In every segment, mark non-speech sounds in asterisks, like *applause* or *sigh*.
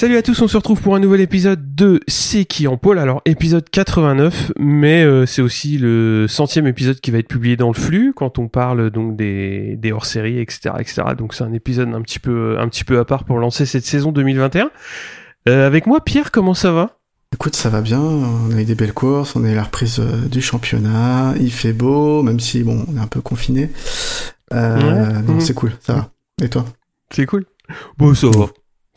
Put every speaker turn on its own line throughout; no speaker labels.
Salut à tous, on se retrouve pour un nouvel épisode de C'est qui en pôle. Alors épisode 89, mais euh, c'est aussi le centième épisode qui va être publié dans le flux quand on parle donc des, des hors-séries, etc., etc. Donc c'est un épisode un petit peu un petit peu à part pour lancer cette saison 2021. Euh, avec moi, Pierre, comment ça va?
Écoute, ça va bien. On a eu des belles courses, on a eu la reprise euh, du championnat. Il fait beau, même si bon, on est un peu confiné. Euh,
Ouais. Mhm.
c'est cool, ça va. Et toi?
C'est cool. Bon, ça va.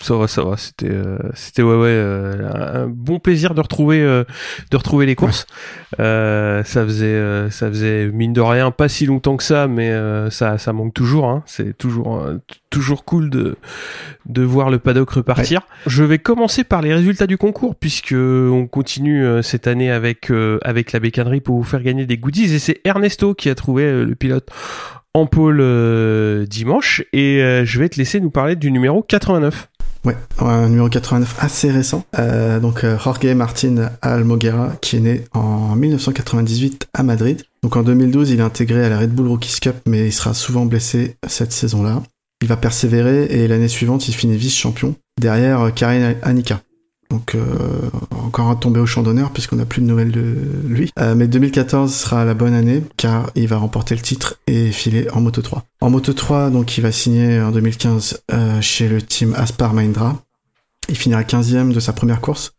Ça va, ça va. C'était, euh, c'était ouais, ouais, euh, un bon plaisir de retrouver, euh, de retrouver les courses. Euh, ça faisait, euh, ça faisait mine de rien pas si longtemps que ça, mais euh, ça, ça manque toujours. Hein. C'est toujours, toujours cool de, de voir le paddock repartir. Je vais commencer par les résultats du concours puisque on continue cette année avec, euh, avec la bécannerie pour vous faire gagner des goodies et c'est Ernesto qui a trouvé le pilote en pôle euh, dimanche et je vais te laisser nous parler du numéro 89.
Ouais, un numéro 89 assez récent. Euh, donc euh, Jorge Martin Almoguera, qui est né en 1998 à Madrid. Donc en 2012, il est intégré à la Red Bull Rookies Cup, mais il sera souvent blessé cette saison-là. Il va persévérer et l'année suivante, il finit vice-champion derrière euh, Karin Annika. Donc euh, encore un tombé au champ d'honneur puisqu'on n'a plus de nouvelles de lui. Euh, mais 2014 sera la bonne année car il va remporter le titre et filer en Moto 3. En Moto 3, donc il va signer en 2015 euh, chez le team Aspar Mahindra. Il finira 15e de sa première course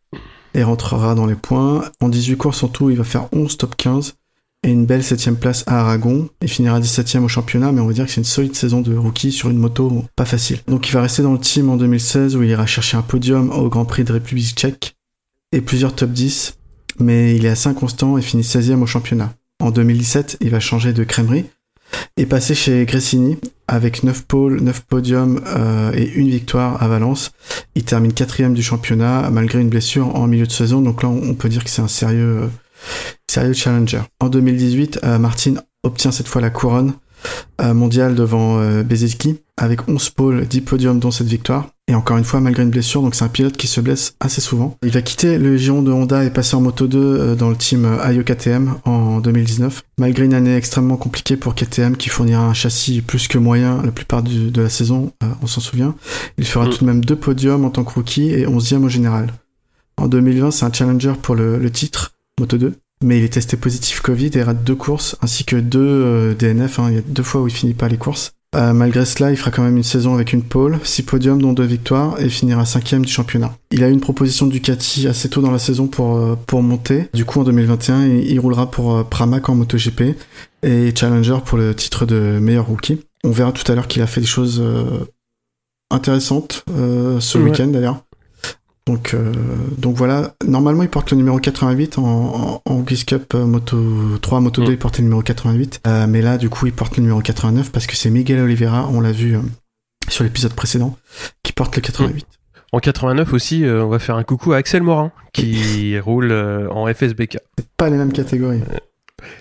et rentrera dans les points. En 18 courses en tout, il va faire 11 top 15 et une belle 7 place à Aragon. Il finira 17 e au championnat, mais on va dire que c'est une solide saison de rookie sur une moto pas facile. Donc il va rester dans le team en 2016 où il ira chercher un podium au Grand Prix de République tchèque et plusieurs top 10, mais il est assez inconstant et finit 16e au championnat. En 2017, il va changer de crèmerie et passer chez Gresini avec 9 pôles, 9 podiums euh, et une victoire à Valence. Il termine 4 du championnat malgré une blessure en milieu de saison, donc là on peut dire que c'est un sérieux, euh, sérieux challenger. En 2018, euh, Martin obtient cette fois la couronne euh, mondiale devant euh, Bezeski avec 11 pôles, 10 podiums dont cette victoire. Et encore une fois, malgré une blessure, donc c'est un pilote qui se blesse assez souvent. Il va quitter le giron de Honda et passer en Moto 2 euh, dans le team Ayo KTM en 2019. Malgré une année extrêmement compliquée pour KTM qui fournira un châssis plus que moyen la plupart du- de la saison, euh, on s'en souvient, il fera
Mm.
tout de même deux podiums en tant que rookie et 11e au général. En 2020, c'est un challenger pour le, le titre Moto 2. Mais il est testé positif Covid et rate deux courses, ainsi que deux euh, DNF. hein. Il y a deux fois où il finit pas les courses. Euh, malgré cela, il fera quand même une saison avec une pole, six podiums dont deux victoires, et finira cinquième du championnat. Il a eu une proposition de Ducati assez tôt dans la saison pour, euh, pour monter. Du coup, en 2021, il, il roulera pour euh, Pramac en MotoGP et Challenger pour le titre de meilleur rookie. On verra tout à l'heure qu'il a fait des choses euh, intéressantes euh, ce
Ouais.
week-end d'ailleurs. Donc, euh, donc voilà, normalement il porte le numéro 88 en, en, en Cup euh, Moto 3, Moto 2
Mm.
il portait le numéro 88, Euh, mais là du coup il porte le numéro 89 parce que c'est Miguel Oliveira, on l'a vu euh, sur l'épisode précédent, qui porte le 88.
En 89 aussi, euh, on va faire un coucou à Axel Morin qui *laughs* roule en FSBK.
C'est pas les mêmes catégories.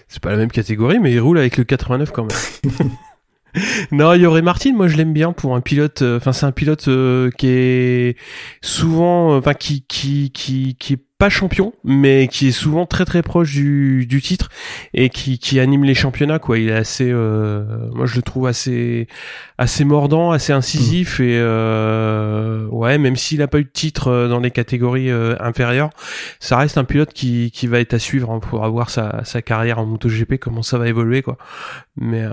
C'est pas la même catégorie, mais il roule avec le 89 quand même. *laughs* *laughs* non, Yoré Martin, moi je l'aime bien pour un pilote. euh, Enfin, c'est un pilote euh, qui est souvent, euh, enfin qui qui qui qui pas champion, mais qui est souvent très très proche du, du titre et qui qui anime les championnats quoi. Il est assez, euh, moi je le trouve assez assez mordant, assez incisif et euh, ouais, même s'il a pas eu de titre euh, dans les catégories euh, inférieures, ça reste un pilote qui, qui va être à suivre hein, pour avoir sa, sa carrière en MotoGP, comment ça va évoluer quoi. Mais euh,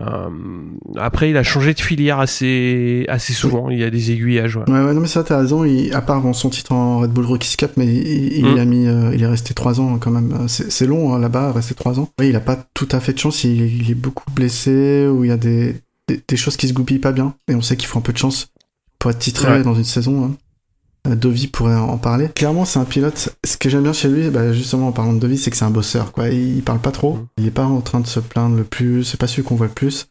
après, il a changé de filière assez assez souvent. Il y a des aiguillages. Ouais.
Ouais, ouais, non mais ça t'as raison, il, à part bon, son titre en Red Bull Rookies Cup, mais il, il
Mm.
y a mis, euh, il est resté trois ans quand même. C'est c'est long hein, là-bas, rester trois ans. Oui, il a pas tout à fait de chance, il, il est beaucoup blessé, ou il y a des, des, des choses qui se goupillent pas bien, et on sait qu'il faut un peu de chance pour être titré
Ouais.
dans une saison. hein. Euh, Dovi pourrait en parler. Clairement, c'est un pilote. Ce que j'aime bien chez lui, bah, justement en parlant de Dovi, c'est que c'est un bosseur. Quoi. Il, parle pas trop. Il est pas en train de se plaindre le plus. C'est pas celui qu'on voit le plus.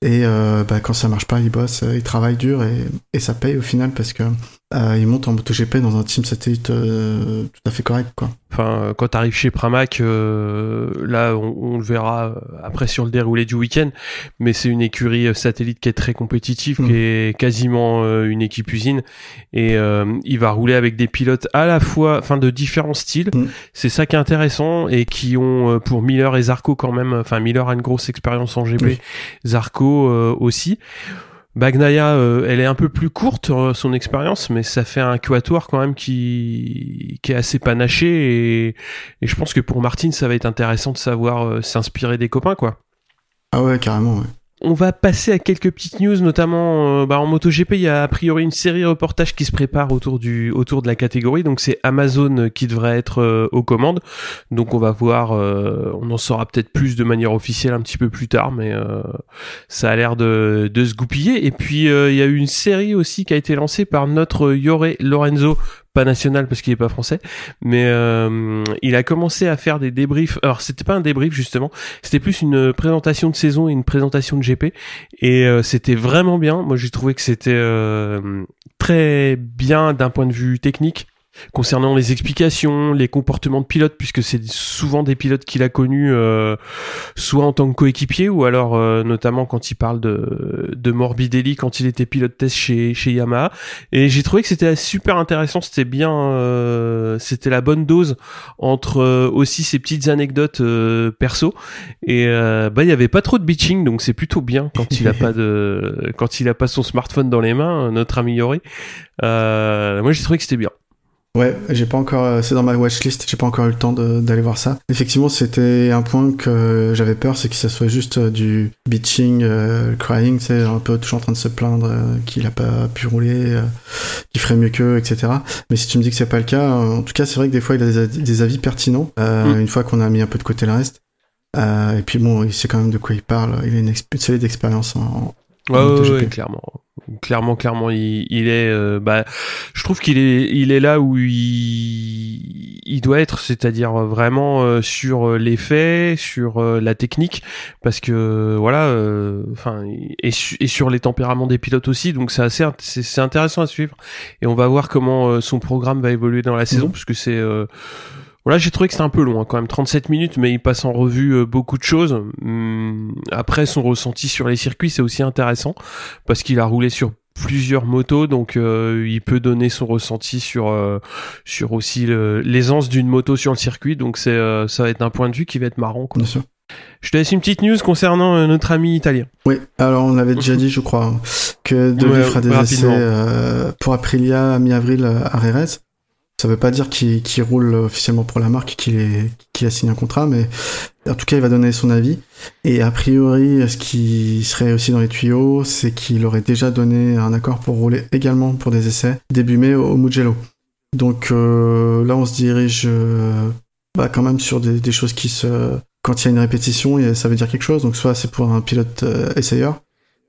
Et euh, bah, quand ça marche pas, il bosse, euh, il travaille dur et, et ça paye au final parce que euh, il monte en MotoGP dans un team satellite euh, tout à fait correct, quoi.
Enfin, quand tu arrives chez Pramac, euh, là, on, le verra après sur le déroulé du week-end, mais c'est une écurie satellite qui est très compétitive, qui mm. est quasiment une équipe usine, et il va rouler avec des pilotes à la fois, enfin, de différents styles. Mm. C'est ça qui est intéressant et qui ont pour Miller et Zarco quand même, enfin, Miller a une grosse expérience en GP, Zarco aussi. Bagnaia, euh, elle est un peu plus courte euh, son expérience, mais ça fait un quatuor quand même qui qui est assez panaché et, et je pense que pour Martin ça va être intéressant de savoir euh, s'inspirer des copains quoi.
Ah ouais carrément ouais.
On va passer à quelques petites news, notamment euh, bah, en MotoGP, il y a a priori une série de reportages qui se prépare autour du autour de la catégorie. Donc c'est Amazon qui devrait être euh, aux commandes. Donc on va voir, euh, on en saura peut-être plus de manière officielle un petit peu plus tard, mais ça a l'air de, de se goupiller. Et puis il y a eu une série aussi qui a été lancée par notre Yore Lorenzo pas national parce qu'il est pas français, mais euh, il a commencé à faire des débriefs. Alors c'était pas un débrief justement, c'était plus une présentation de saison et une présentation de GP, et euh, c'était vraiment bien. Moi j'ai trouvé que c'était euh, très bien d'un point de vue technique concernant les explications, les comportements de pilote, puisque c'est souvent des pilotes qu'il a connus, euh, soit en tant que coéquipier, ou alors euh, notamment quand il parle de, de Morbidelli quand il était pilote test chez, chez Yamaha. Et j'ai trouvé que c'était super intéressant, c'était bien, euh, c'était la bonne dose entre aussi ces petites anecdotes perso. Et bah il y avait pas trop de bitching, donc c'est plutôt bien quand il a pas de, *laughs* quand il a pas son smartphone dans les mains, notre ami Yori. moi j'ai trouvé que c'était bien.
Ouais, j'ai pas encore, euh, c'est dans ma watchlist, j'ai pas encore eu le temps d'aller voir ça. Effectivement, c'était un point que j'avais peur, c'est que ça soit juste euh, du bitching, euh, crying, c'est un peu toujours en train de se plaindre qu'il a pas pu rouler, qu'il ferait mieux qu'eux, etc. Mais si tu me dis que c'est pas le cas, en tout cas, c'est vrai que des fois il a des, avis pertinents, mm. une fois qu'on a mis un peu de côté le reste. et puis bon, il sait quand même de quoi il parle, il a une, une d'expérience en,
ouais, clairement clairement clairement il, il est euh, bah je trouve qu'il est il est là où il, il doit être c'est-à-dire vraiment euh, sur les faits sur euh, la technique parce que voilà enfin et, et, sur les tempéraments des pilotes aussi donc c'est assez c'est intéressant à suivre et on va voir comment son programme va évoluer dans la saison mmh. puisque c'est voilà, j'ai trouvé que c'était un peu long, hein, quand même 37 minutes, mais il passe en revue euh, beaucoup de choses. Hum, après, son ressenti sur les circuits, c'est aussi intéressant parce qu'il a roulé sur plusieurs motos, donc euh, il peut donner son ressenti sur euh, sur aussi l'aisance d'une moto sur le circuit. Donc c'est ça va être un point de vue qui va être marrant. Quoi. Bien sûr. Je te laisse une petite news concernant notre ami italien.
Oui, alors on avait déjà *laughs* dit, je crois, que De ouais, fera des essais pour Aprilia mi-avril à Rérez. Ça veut pas dire qu'il roule officiellement pour la marque, qu'il a signé un contrat, mais en tout cas, il va donner son avis. Et a priori, ce qui serait aussi dans les tuyaux, c'est qu'il aurait déjà donné un accord pour rouler également pour des essais début mai au, Mugello. Donc euh, là, on se dirige euh, bah, quand même sur des, choses qui se... Quand il y a une répétition, ça veut dire quelque chose. Donc soit c'est pour un pilote euh, essayeur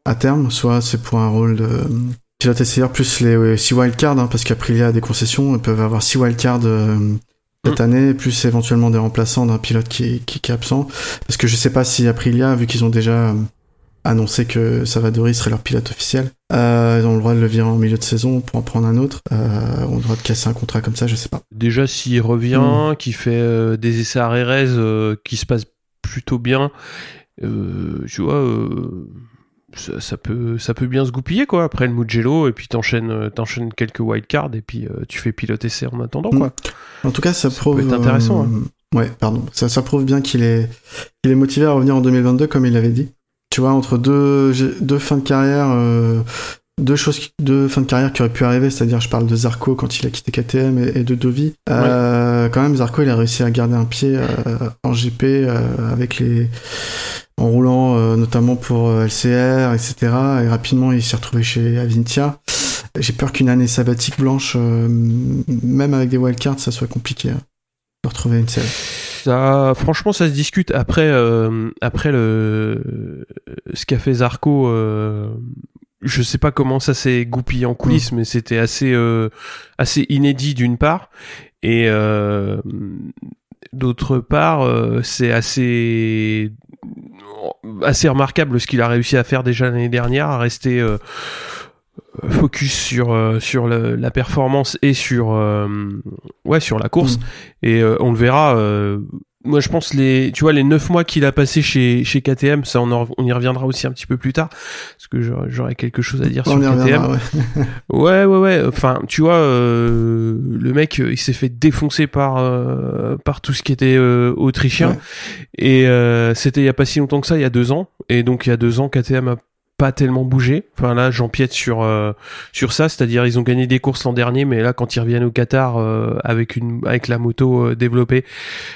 à terme, soit c'est pour un rôle de pilote essayeur plus les 6 wildcards, hein, parce qu'Aprilia a des concessions, ils peuvent avoir 6 wildcards euh, cette mm. année, plus éventuellement des remplaçants d'un pilote qui, qui, est absent. Parce que je sais pas si Aprilia, vu qu'ils ont déjà euh, annoncé que Savadori serait leur pilote officiel, euh, ils ont le droit de le virer en milieu de saison pour en prendre un autre. Euh, on a le droit de casser un contrat comme ça, je sais pas.
Déjà, s'il revient, mm. qui fait des essais à Rérez, qui se passe plutôt bien, tu vois ça, peut ça peut bien se goupiller quoi après le Mugello et puis t'enchaînes euh, t'enchaînes quelques wildcards et puis euh, tu fais piloter essai en attendant quoi.
Mm. En tout cas ça, prouve
peut être intéressant. Hein.
Euh, ouais pardon ça, ça prouve bien qu'il est il est motivé à revenir en 2022 comme il l'avait dit. Tu vois entre deux deux fins de carrière deux choses deux fins de carrière qui auraient pu arriver c'est-à-dire je parle de Zarco quand il a quitté KTM et, de Dovi. Quand même Zarco il a réussi à garder un pied en GP avec les en roulant euh, notamment pour euh, LCR, etc. Et rapidement, il s'est retrouvé chez Avintia. J'ai peur qu'une année sabbatique blanche, euh, même avec des wildcards, ça soit compliqué hein, de retrouver une selle.
Ça, franchement, ça se discute. Après, après le ce qu'a fait Zarco, je sais pas comment ça s'est goupillé en coulisses, mm. mais c'était assez assez inédit d'une part, et d'autre part, c'est assez assez remarquable ce qu'il a réussi à faire déjà l'année dernière, à rester euh, focus sur sur la performance et sur ouais sur la course
Mm.
et on le verra moi je pense les tu vois les neuf mois qu'il a passé chez chez KTM ça on, en- on y reviendra aussi un petit peu plus tard parce que j'aurais- j'aurais quelque chose à dire sur
On
KTM
ouais. *laughs*
Ouais, ouais, ouais. Enfin, tu vois, euh, le mec, euh, il s'est fait défoncer par euh, par tout ce qui était euh, autrichien.
Ouais.
Et euh, c'était il y a pas si longtemps que ça, il y a deux ans. Et donc il y a deux ans, KTM a pas tellement bougé. Enfin là, j'empiète sur euh, sur ça, c'est-à-dire ils ont gagné des courses l'an dernier, mais là, quand ils reviennent au Qatar euh, avec une avec la moto euh, développée,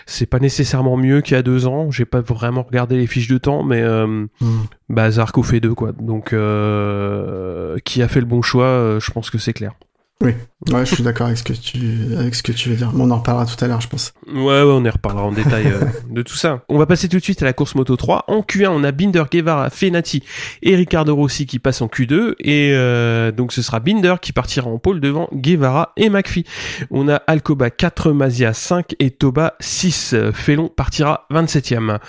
c'est pas nécessairement mieux qu'il y a deux ans. J'ai pas vraiment regardé les fiches de temps, mais euh,
Mm.
bah Zarco fait deux quoi. Donc euh, qui a fait le bon choix, euh, je pense que c'est clair.
Ouais, je suis d'accord avec ce que tu avec ce que tu veux dire. On en reparlera tout à l'heure, je pense.
Ouais, ouais, on y reparlera en détail euh, *laughs* de tout ça. On va passer tout de suite à la course Moto 3. En Q1, on a Binder, Guevara, Fenati et Ricardo Rossi qui passent en Q2. Et euh, donc ce sera Binder qui partira en pôle devant Guevara et McPhee. On a Alcoba 4, Mazia 5 et Toba 6. Felon partira 27ème.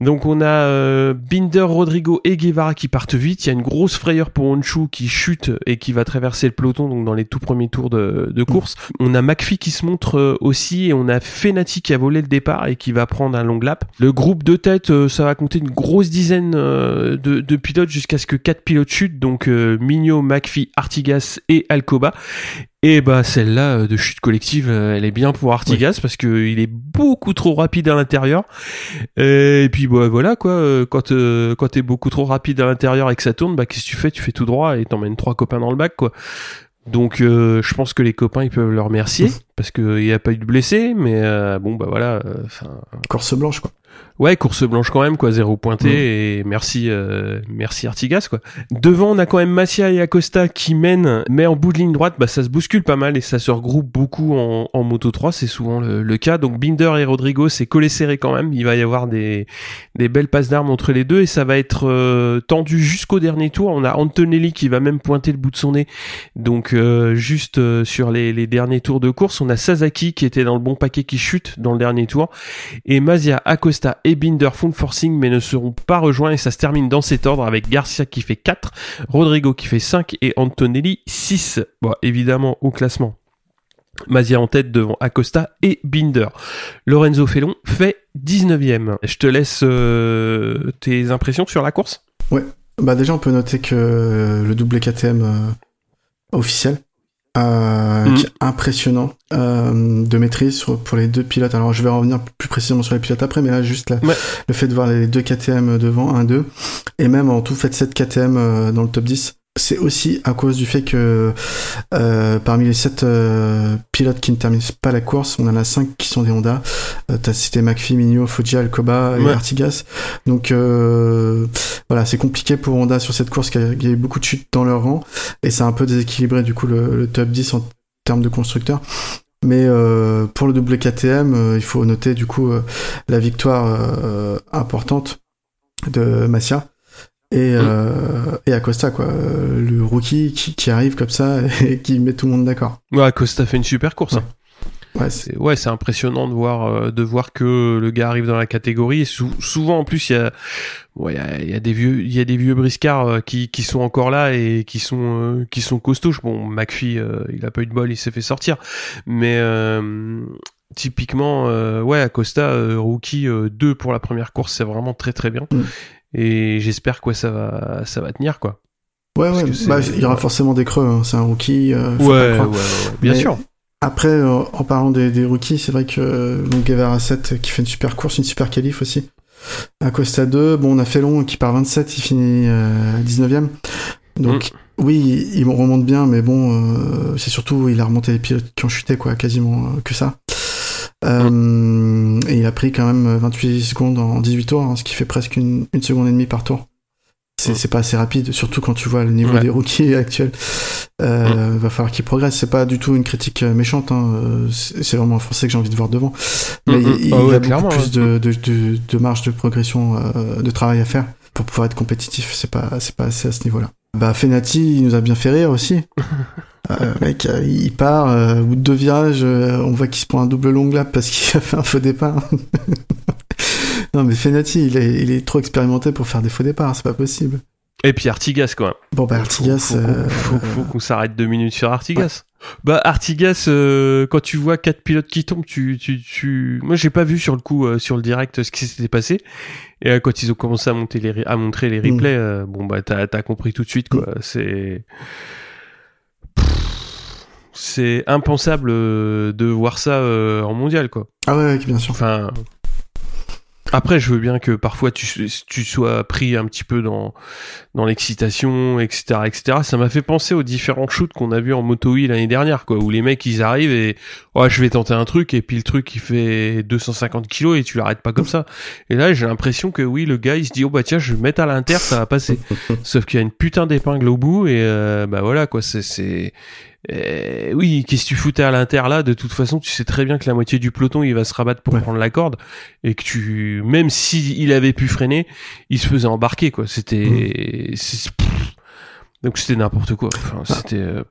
Donc on a euh, Binder, Rodrigo et Guevara qui partent vite. Il y a une grosse frayeur pour Honshu qui chute et qui va traverser le peloton donc dans les tout premiers tours de, course. On a McPhee qui se montre euh, aussi et on a Fenati qui a volé le départ et qui va prendre un long lap. Le groupe de tête, euh, ça va compter une grosse dizaine de, pilotes jusqu'à ce que quatre pilotes chutent. Donc Mignot, McPhee, Artigas et Alcoba. Et bah celle-là euh, de chute collective, euh, elle est bien pour Artigas parce que il est beaucoup trop rapide à l'intérieur. Et puis bah, voilà quoi, euh, quand euh, quand t'es beaucoup trop rapide à l'intérieur et que ça tourne, bah qu'est-ce que tu fais? Tu fais tout droit et t'emmènes trois copains dans le bac quoi. Donc euh, je pense que les copains ils peuvent le remercier parce qu'il n'y a pas eu de blessés, mais euh, bon bah voilà, euh,
Course blanche, quoi.
Ouais, course blanche quand même, quoi, zéro pointé, et merci, euh, merci Artigas, quoi. Devant, on a quand même Massia et Acosta qui mènent, mais en bout de ligne droite, bah, ça se bouscule pas mal et ça se regroupe beaucoup en, en Moto 3, c'est souvent le, le cas. Donc Binder et Rodrigo, c'est collé serré quand même, il va y avoir des, des belles passes d'armes entre les deux et ça va être euh, tendu jusqu'au dernier tour. On a Antonelli qui va même pointer le bout de son nez, donc euh, juste euh, sur les, les derniers tours de course. On a Sasaki qui était dans le bon paquet qui chute dans le dernier tour, et Mazia, Acosta et Binder font le forcing mais ne seront pas rejoints et ça se termine dans cet ordre avec Garcia qui fait 4, Rodrigo qui fait 5 et Antonelli 6. Bon, évidemment au classement. Mazia en tête devant Acosta et Binder. Lorenzo Felon fait 19ème. Je te laisse euh, tes impressions sur la course?
Bah déjà, on peut noter que le double KTM euh, officiel, euh, qui est impressionnant euh, de maîtrise sur- pour les deux pilotes. Alors, je vais revenir plus précisément sur les pilotes après, mais là, juste
Ouais.
le fait de voir les deux KTM devant, 1-2, et même en tout fait 7 KTM euh, dans le top 10. C'est aussi à cause du fait que euh, parmi les 7 pilotes qui ne terminent pas la course, on en a 5 qui sont des Honda. Euh, T'as cité McPhee, Mignot, Foggia, Alcoba et
Ouais.
Artigas. Donc euh, voilà, c'est compliqué pour Honda sur cette course, qu'il y a- il y a eu beaucoup de chutes dans leur rang, et ça a un peu déséquilibré du coup le, le top 10 en termes de constructeurs. Mais euh, pour le double KTM, euh, il faut noter du coup euh, la victoire euh, importante de Massia et, euh, et Acosta, quoi. Euh, Le rookie qui, qui arrive comme ça *laughs* et qui met tout le monde d'accord.
Ouais, Acosta fait une super course. hein.
Ouais, c'est-
C'est ouais, impressionnant de voir euh, de voir que le gars arrive dans la catégorie. Et sou- souvent en plus il y a ouais, il y a, il y a des vieux il y a des vieux briscards euh, qui, qui sont encore là et qui sont euh, qui sont costauds. Bon, McPhee euh, il a pas eu de bol, il s'est fait sortir. Mais euh, typiquement euh, ouais, Acosta euh, rookie 2 pour la première course, c'est vraiment très très bien.
Mm.
Et j'espère que ça va ça va tenir quoi.
ouais,
Parce
ouais. Bah, il y aura forcément des creux. hein. C'est un rookie. euh,
Ouais, ouais, ouais, bien
Mais-
sûr.
Après, euh, en parlant des, des rookies, c'est vrai que euh, donc Guevara 7 qui fait une super course, une super qualif aussi. Acosta 2, bon, on a Felon qui part 27, il finit euh, 19ème. Donc, oui, il remonte bien, mais bon, euh, c'est surtout, il a remonté les pilotes qui ont chuté, quoi, quasiment euh, que ça. Euh, et il a pris quand même 28 secondes en 18 tours, hein, ce qui fait presque une, une seconde et demie par tour. C'est
Mm.
pas assez rapide, surtout quand tu vois le niveau
Ouais.
des rookies *laughs* actuels. Euh, Va falloir qu'ils progressent. C'est pas du tout une critique euh, méchante. Hein. euh, C'est vraiment un Français que j'ai envie de voir devant. Mais
Mm, mm.
il, il
Ah ouais,
a beaucoup plus de, de, de, de marge de progression, euh, de travail à faire pour pouvoir être compétitif. C'est pas, c'est pas assez à ce niveau-là. Bah, Fenati, il nous a bien fait rire aussi. *laughs* Euh, mec, euh, il part, euh, au bout de deux virages, euh, on voit qu'il se prend un double long lap parce qu'il *laughs* a fait un faux départ. *laughs* non, mais Fenati, il est, il est trop expérimenté pour faire des faux départs, c'est pas possible.
Et puis Artigas quoi.
Bon bah Artigas.
Faut, faut, faut, faut qu'on s'arrête deux minutes sur Artigas. Bah Artigas, quand tu vois quatre pilotes qui tombent, tu, tu, tu... moi j'ai pas vu sur le coup sur le direct ce qui s'était passé. Et quand ils ont commencé à monter les, à montrer les replays, euh, bon bah t'as, compris tout de suite quoi. C'est Pff, c'est impensable euh, de voir ça euh, en mondial quoi.
Ah ouais, ouais, bien sûr.
Enfin, après, je veux bien que parfois tu, tu sois pris un petit peu dans, dans l'excitation, etc., etc. Ça m'a fait penser aux différents shoots qu'on a vus en moto E l'année dernière, quoi, où les mecs ils arrivent et oh, je vais tenter un truc et puis le truc il fait 250 kilos et tu l'arrêtes pas comme ça. Et là, j'ai l'impression que oui, le gars il se dit oh bah tiens, je vais me mettre à l'inter, ça va passer. *laughs* Sauf qu'il y a une putain d'épingle au bout et euh, bah voilà quoi, c'est c'est euh, oui, qu'est-ce que tu foutais à l'inter là? De toute façon, tu sais très bien que la moitié du peloton il va se rabattre pour
Ouais.
prendre la corde et que tu, même si il avait pu freiner, il se faisait embarquer quoi. C'était, c'est- donc c'était n'importe quoi. Enfin, c'était, euh.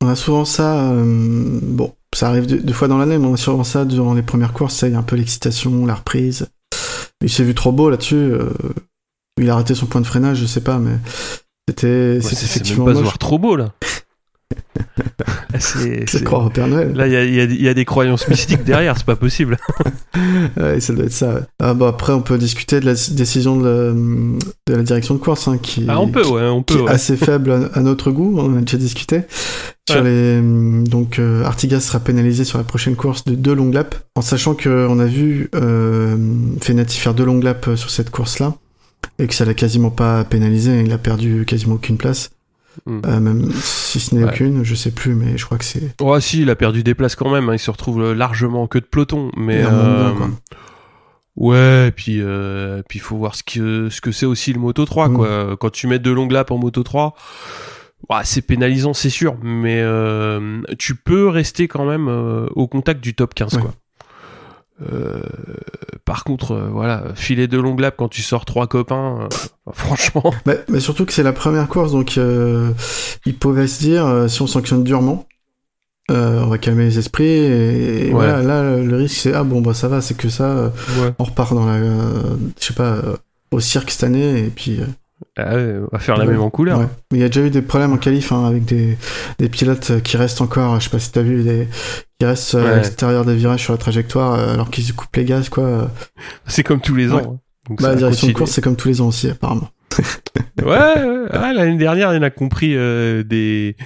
On a souvent ça, euh, bon, ça arrive deux, deux fois dans l'année, mais on a souvent ça durant les premières courses, ça, il y a un peu l'excitation, la reprise. Il s'est vu trop beau là-dessus, euh, il a raté son point de freinage, je sais pas, mais c'était
Ouais, c'est même
effectivement
pas se
moche.
voir trop beau là. C'est, *laughs*
C'est croire au Père Noël.
Là, il y a, y y des croyances mystiques derrière, c'est pas possible. *laughs*
Ouais, ça doit être ça. ouais. Ah, bah, après, on peut discuter de la décision de la, de la direction de course, hein, qui,
Ah, on peut, ouais, on
qui est assez faible à, à notre goût, on en a déjà discuté. Sur
Ouais.
les, donc, euh, Artigas sera pénalisé sur la prochaine course de deux longues laps, en sachant qu'on a vu euh, Fenati faire deux longues laps sur cette course-là, et que ça l'a quasiment pas pénalisé, il a perdu quasiment aucune place,
Mm.
Euh, même si ce n'est
Ouais.
aucune, je sais plus, mais je crois que c'est...
Ouais, si, il a perdu des places quand même. hein, Il se retrouve euh, largement en queue de peloton, mais
bien,
euh, ouais. Puis, euh, puis faut voir ce que ce que c'est aussi le Moto 3
Mm.
quoi. Quand tu mets deux longues laps en Moto 3, ouais, c'est pénalisant, c'est sûr, mais euh, tu peux rester quand même au contact du top 15
Ouais.
quoi. Euh, par contre, euh, voilà, filer deux longues laps quand tu sors trois copains, euh, *laughs* franchement.
Mais, mais surtout que c'est la première course, donc euh, il pouvait se dire, si on sanctionne durement, euh, on va calmer les esprits, et, et
Ouais.
voilà, là, le risque c'est, ah bon, bah ça va, c'est que ça, euh,
Ouais.
on repart dans la, euh, je sais pas, euh, au cirque cette année, et puis...
Ah ouais, on va faire la
Ouais.
même en couleur.
ouais. Mais il y a déjà eu des problèmes en qualif, hein, avec des, des pilotes qui restent encore, je sais pas si t'as vu, des, qui restent euh, à l'extérieur des virages sur la trajectoire, euh, alors qu'ils coupent les gaz, quoi. euh.
C'est comme tous les ans. Hein. Donc
Bah, la direction de course, c'est comme tous les ans aussi, apparemment. *laughs*
Ouais, ouais, ouais, l'année dernière, il en a compris euh, des,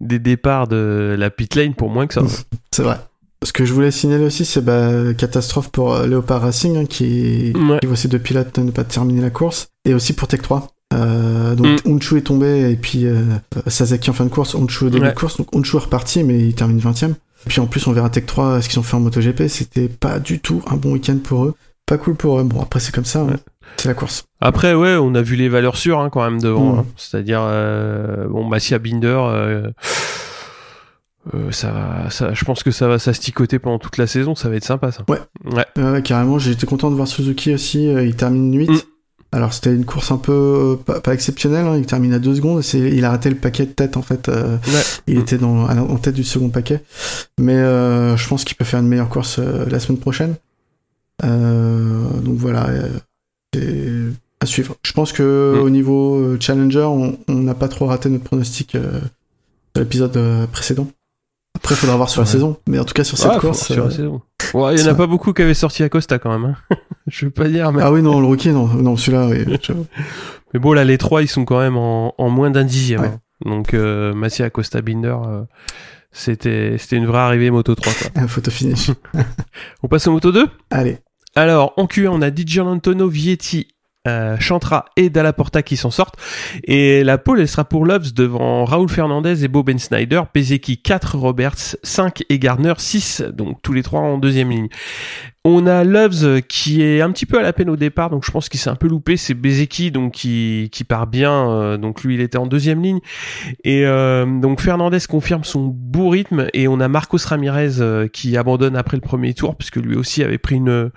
des départs de la pit lane pour moins que ça. *laughs*
C'est vrai. Ce que je voulais signaler aussi, c'est bah, catastrophe pour Léopard Racing, hein, qui, qui voit ses deux pilotes ne pas terminer la course, et aussi pour Tech 3. Euh, donc
Mm.
Unchu est tombé, et puis euh, Sasaki en fin de course, Unchu au début
Ouais.
de course, donc Unchu est reparti, mais il termine 20ème. Puis en plus, on verra Tech 3, ce qu'ils ont fait en MotoGP, c'était pas du tout un bon week-end pour eux. Pas cool pour eux. Bon, après, c'est comme ça, hein.
Ouais.
c'est la course.
Après, ouais, on a vu les valeurs sûres hein, quand même devant.
Mm.
hein. C'est-à-dire, euh, bon, Massia Binder, euh, euh, ça va, ça, je pense que ça va s'asticoter pendant toute la saison. Ça va être sympa, ça.
Ouais.
Ouais.
Ouais, ouais, carrément, été content de voir Suzuki aussi, euh, il termine 8.
Mm.
Alors c'était une course un peu euh, pas, pas exceptionnelle, hein, il termine à 2 secondes, c'est, il a raté le paquet de tête en fait, euh,
Ouais.
il
Mm.
était dans, en tête du second paquet, mais euh, je pense qu'il peut faire une meilleure course euh, la semaine prochaine. Euh, donc voilà, euh, c'est à suivre. Je pense que
Mm.
au niveau euh, Challenger, on n'a pas trop raté notre pronostic euh, sur l'épisode euh, précédent. Après, il faudra voir sur la saison, mais en tout cas sur cette
Ouais,
course...
faut- sur la
euh,
saison. Il y en a pas beaucoup qui avaient sorti à Costa quand même. Hein. *laughs* je veux pas dire, mais,
Ah oui, non, le rookie, non, non celui-là, oui. *laughs*
mais bon, là, les trois, ils sont quand même en, en moins d'un dixième. Hein. Donc, euh, Massia Costa Binder, euh, c'était, c'était une vraie arrivée Moto 3. Quoi.
Un *laughs* photo finish.
On passe au Moto 2
Allez.
Alors, en Q1, on a Di Gianantonio Vietti, euh, Chantra et Dalla Porta qui s'en sortent. Et la pole, elle sera pour Loves devant Raoul Fernandez et Bob Ben Snyder. Bezeki 4, Roberts 5 et Gardner 6. Donc tous les trois en deuxième ligne. On a Loves euh, qui est un petit peu à la peine au départ, donc je pense qu'il s'est un peu loupé. C'est Bezeki donc qui, qui part bien, euh, donc lui il était en deuxième ligne. Et euh, donc Fernandez confirme son beau rythme et on a Marcos Ramirez euh, qui abandonne après le premier tour puisque lui aussi avait pris une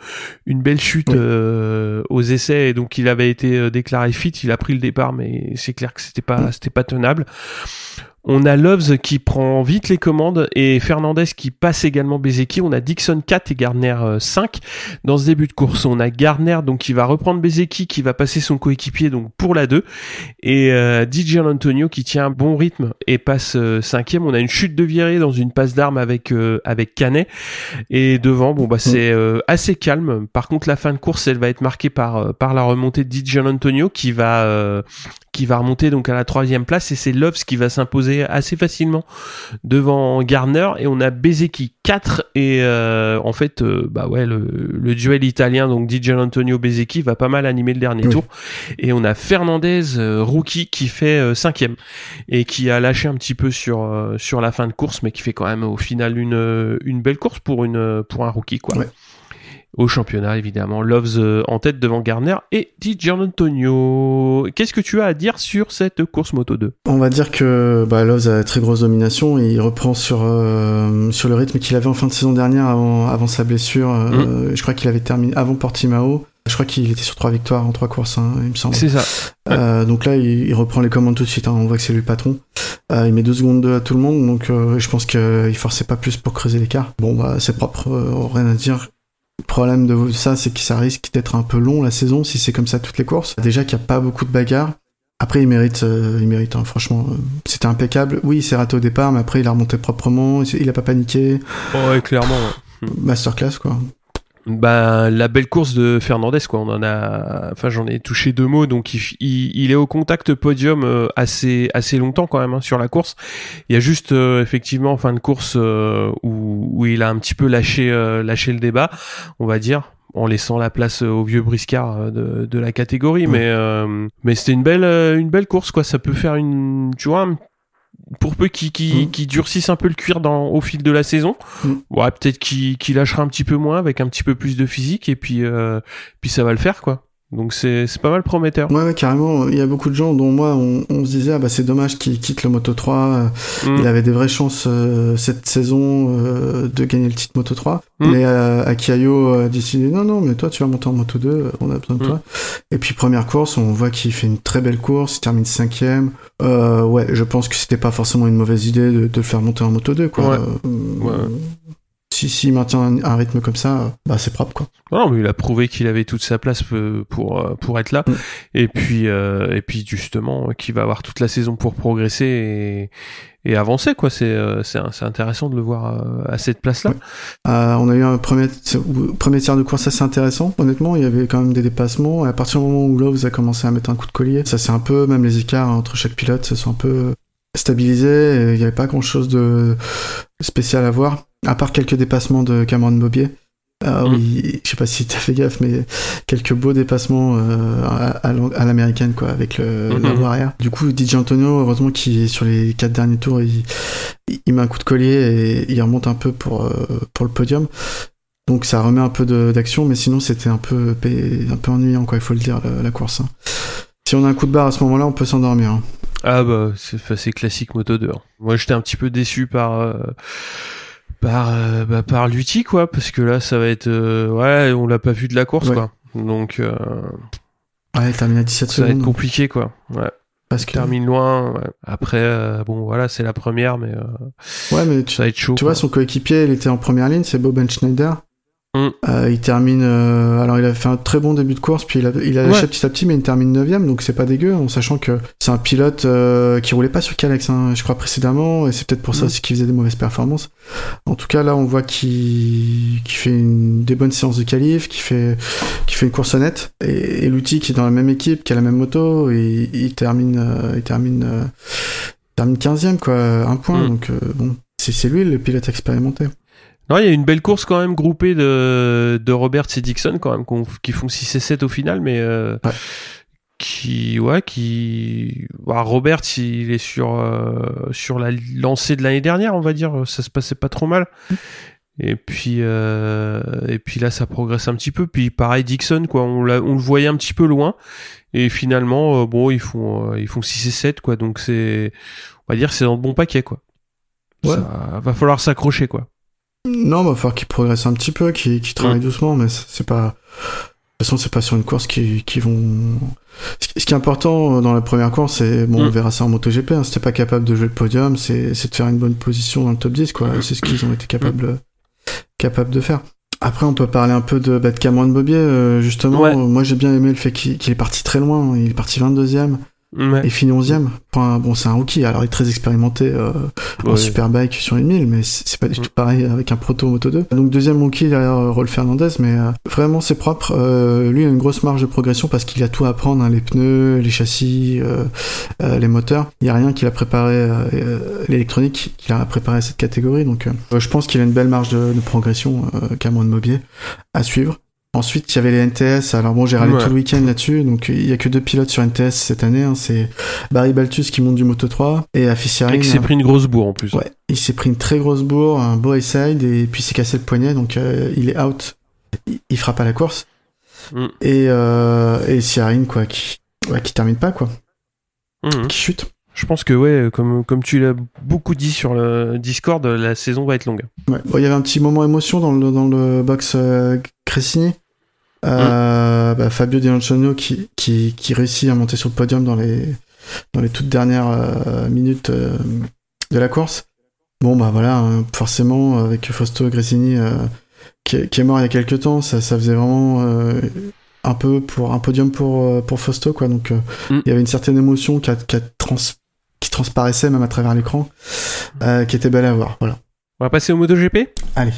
une belle chute
Oui.
euh, aux essais et donc il avait été déclaré fit. Il a pris le départ, mais c'est clair que c'était pas c'était pas tenable. On a Loves qui prend vite les commandes et Fernandez qui passe également Bezeki. On a Dixon 4 et Gardner 5 dans ce début de course. On a Gardner donc qui va reprendre Bezeki qui va passer son coéquipier donc pour la 2 et euh, DJ Antonio qui tient un bon rythme et passe euh, cinquième. On a une chute de virée dans une passe d'armes avec euh, avec Canet et devant bon bah c'est euh, assez calme. Par contre la fin de course elle va être marquée par par la remontée de DJ Antonio qui va qui va remonter donc à la troisième place et c'est Loves qui va s'imposer assez facilement devant Garner et on a Bezeki 4 et euh, en fait euh, bah ouais le, le, duel italien donc DJ Antonio Bezeki va pas mal animer le dernier tour et on a Fernandez euh, rookie qui fait cinquième et qui a lâché un petit peu sur sur la fin de course mais qui fait quand même au final une une belle course pour une pour un rookie quoi au championnat évidemment. Loves euh, en tête devant Garner et Di Antonio. Qu'est-ce que tu as à dire sur cette course Moto 2
On va dire que bah, Loves a très grosse domination il reprend sur, euh, sur le rythme qu'il avait en fin de saison dernière avant, avant sa blessure. Euh, mm. Je crois qu'il avait terminé avant Portimao. Je crois qu'il était sur trois victoires en trois courses, hein, il me semble.
C'est ça.
Euh, donc là, il, reprend les commandes tout de suite. Hein. On voit que c'est lui le patron. Euh, il met deux secondes à tout le monde, donc je pense qu'il forçait pas plus pour creuser l'écart. Bon, bah c'est propre, rien à dire. Le problème de ça, c'est que ça risque d'être un peu long la saison si c'est comme ça toutes les courses. Déjà qu'il n'y a pas beaucoup de bagarres. Après, il mérite, euh, il mérite, hein, franchement. Euh, c'était impeccable. Oui, il s'est raté au départ, mais après, il a remonté proprement. Il a pas paniqué.
ouais, clairement.
Masterclass, quoi.
Bah, la belle course de Fernandez, quoi. On en a, enfin, j'en ai touché deux mots. Donc, il, il, est au contact podium euh, assez, assez longtemps quand même hein, sur la course. Il y a juste euh, effectivement en fin de course euh, où, où, il a un petit peu lâché, lâché le débat, on va dire en laissant la place au vieux briscard de, de la catégorie mais mais c'était une belle une belle course quoi ça peut faire une tu vois pour peu qu'il qui, mm. durcisse un peu le cuir dans, au fil de la saison, mm. ouais, peut-être qu'il lâchera un petit peu moins avec un petit peu plus de physique et puis euh, puis ça va le faire quoi. Donc c'est pas mal prometteur.
Ouais, carrément. Il y a beaucoup de gens dont moi, on, on se disait, ah bah c'est dommage qu'il quitte le Moto 3. Mm. Il avait des vraies chances euh, cette saison euh, de gagner le titre Moto 3. Mais Akiayo a décidé, non, non, mais toi tu vas monter en Moto 2, on a besoin de toi. Et puis première course, on voit qu'il fait une très belle course, il termine cinquième. Euh, ouais, je pense que c'était pas forcément une mauvaise idée de, de, le faire monter en moto 2, quoi. Euh, si s'il maintient un, rythme comme ça, bah c'est propre quoi.
Non, mais il a prouvé qu'il avait toute sa place euh, pour euh, pour être là. Mm. Et puis euh, et puis justement qu'il va avoir toute la saison pour progresser et, et avancer quoi. C'est c'est intéressant de le voir à cette place là.
on a eu un premier premier tiers de course assez intéressant. Honnêtement, il y avait quand même des dépassements. Et à partir du moment où Loves a commencé à mettre un coup de collier, ça c'est un peu même les écarts entre chaque pilote se sont un peu stabilisés. Il n'y avait pas grand chose de spécial à voir à part quelques dépassements de Cameron Bobier. Ah mm. oui, je sais pas si t'as fait gaffe, mais quelques beaux dépassements euh, à, l'américaine, quoi, avec le arrière. Du coup, DJ Antonio, heureusement qu'il est sur les quatre derniers tours, il, il, met un coup de collier et il remonte un peu pour, euh, pour le podium. Donc ça remet un peu d'action, mais sinon c'était un peu, un peu ennuyant, quoi, il faut le dire, la, course. Hein. Si on a un coup de barre à ce moment-là, on peut s'endormir. Hein.
Ah bah, c'est classique moto 2. Moi j'étais un petit peu déçu par... Euh, par euh, bah, par Lutti quoi parce que là ça va être euh, ouais on l'a pas vu de la course quoi. Donc euh,
ouais il termine à 17
ça
va
être compliqué quoi. Ouais. Parce qu'il termine loin ouais. après bon voilà c'est la première mais
ouais mais tu, ça va être chaud tu vois son coéquipier il était en première ligne c'est Bob Schneider Mm. Euh, il termine. Euh, alors, il a fait un très bon début de course, puis il a, il a lâché petit à petit, mais il termine 9ème, donc c'est pas dégueu, en sachant que c'est un pilote euh, qui roulait pas sur Calex, hein, je crois, précédemment, et c'est peut-être pour ça mm. aussi qu'il faisait des mauvaises performances. En tout cas, là, on voit qu'il fait une, des bonnes séances de qualif, qui fait, une course honnête, et, et l'outil qui est dans la même équipe, qui a la même moto, et il termine, il termine, termine 15ème, quoi, un point, mm. donc bon, c'est lui le pilote expérimenté.
Non, il y a une belle course quand même groupée de, de Roberts et Dixon quand même, qui font 6 et 7 au final, mais euh, qui, ouais, qui, bah, Roberts, il est sur, euh, sur la lancée de l'année dernière, on va dire, ça se passait pas trop mal. Et puis, euh, et puis là, ça progresse un petit peu. Puis pareil, Dixon, quoi, on, on le voyait un petit peu loin. Et finalement, bon, ils font, ils font 6 et 7, quoi. Donc c'est, on va dire, c'est dans le bon paquet, quoi. Ouais. Ça, va falloir s'accrocher, quoi.
Non, il va falloir qu'il progresse un petit peu, qu'il travaille mm. doucement, mais c'est pas toute façon, c'est pas sur une course qui, qui vont. Ce qui est important dans la première course, c'est bon, on
Mm.
verra ça en MotoGP. Hein, si t'es pas capable de jouer le podium, c'est de faire une bonne position dans le top 10, quoi. C'est ce qu'ils ont été capables capables de faire. Après, on peut parler un peu de, bah, de Cameron Bobier, euh, justement.
Ouais.
Moi, j'ai bien aimé le fait qu'il est parti très loin. Il est parti 22e
Ouais.
et fini 11e. Enfin, bon, c'est un rookie, alors il est très expérimenté euh, en
Ouais.
superbike sur une 1000, mais c'est pas du
Mm.
tout pareil avec un proto Moto 2. Donc deuxième rookie derrière euh, Rolf Fernandez, mais euh, vraiment c'est propre. Euh, lui il a une grosse marge de progression parce qu'il a tout à apprendre, hein, les pneus, les châssis, les moteurs. Il y a rien qu'il a préparé, l'électronique qu'il a préparé à cette catégorie. Donc euh, je pense qu'il a une belle marge de, de progression, euh, Cameron Mobier, à suivre. Ensuite, il y avait les NTS. Alors bon, j'ai râlé
Ouais.
tout le week-end là-dessus. Donc il y a que deux pilotes sur NTS cette année. hein. C'est Barry Baltus qui monte du Moto 3 et Afis
Et qui s'est pris une grosse bourre en plus.
Ouais, il s'est pris une très grosse bourre, un beau side et puis s'est cassé le poignet, donc euh, il est out. Il, il frappe à la course.
Mm.
Et, euh, et quoi, qui, ouais, qui termine pas, quoi,
Mhm.
qui chute.
Je pense que ouais, comme comme tu l'as beaucoup dit sur le Discord, la saison va être longue.
Ouais. Bon, il y avait un petit moment émotion dans le, dans le box euh, Cressini. Euh, bah, Fabio Di qui, qui, qui réussit à monter sur le podium dans les, dans les toutes dernières euh, minutes euh, de la course. Bon, bah voilà, hein, forcément, avec Fausto Gressini euh, qui, est, qui est mort il y a quelques temps, ça, ça faisait vraiment un peu pour un podium pour, pour Fausto, quoi. Donc,
Mm.
il y avait une certaine émotion qui, a- qui, a trans- qui transparaissait même à travers l'écran, euh, qui était belle à voir. Voilà.
On va passer au MotoGP.
Allez.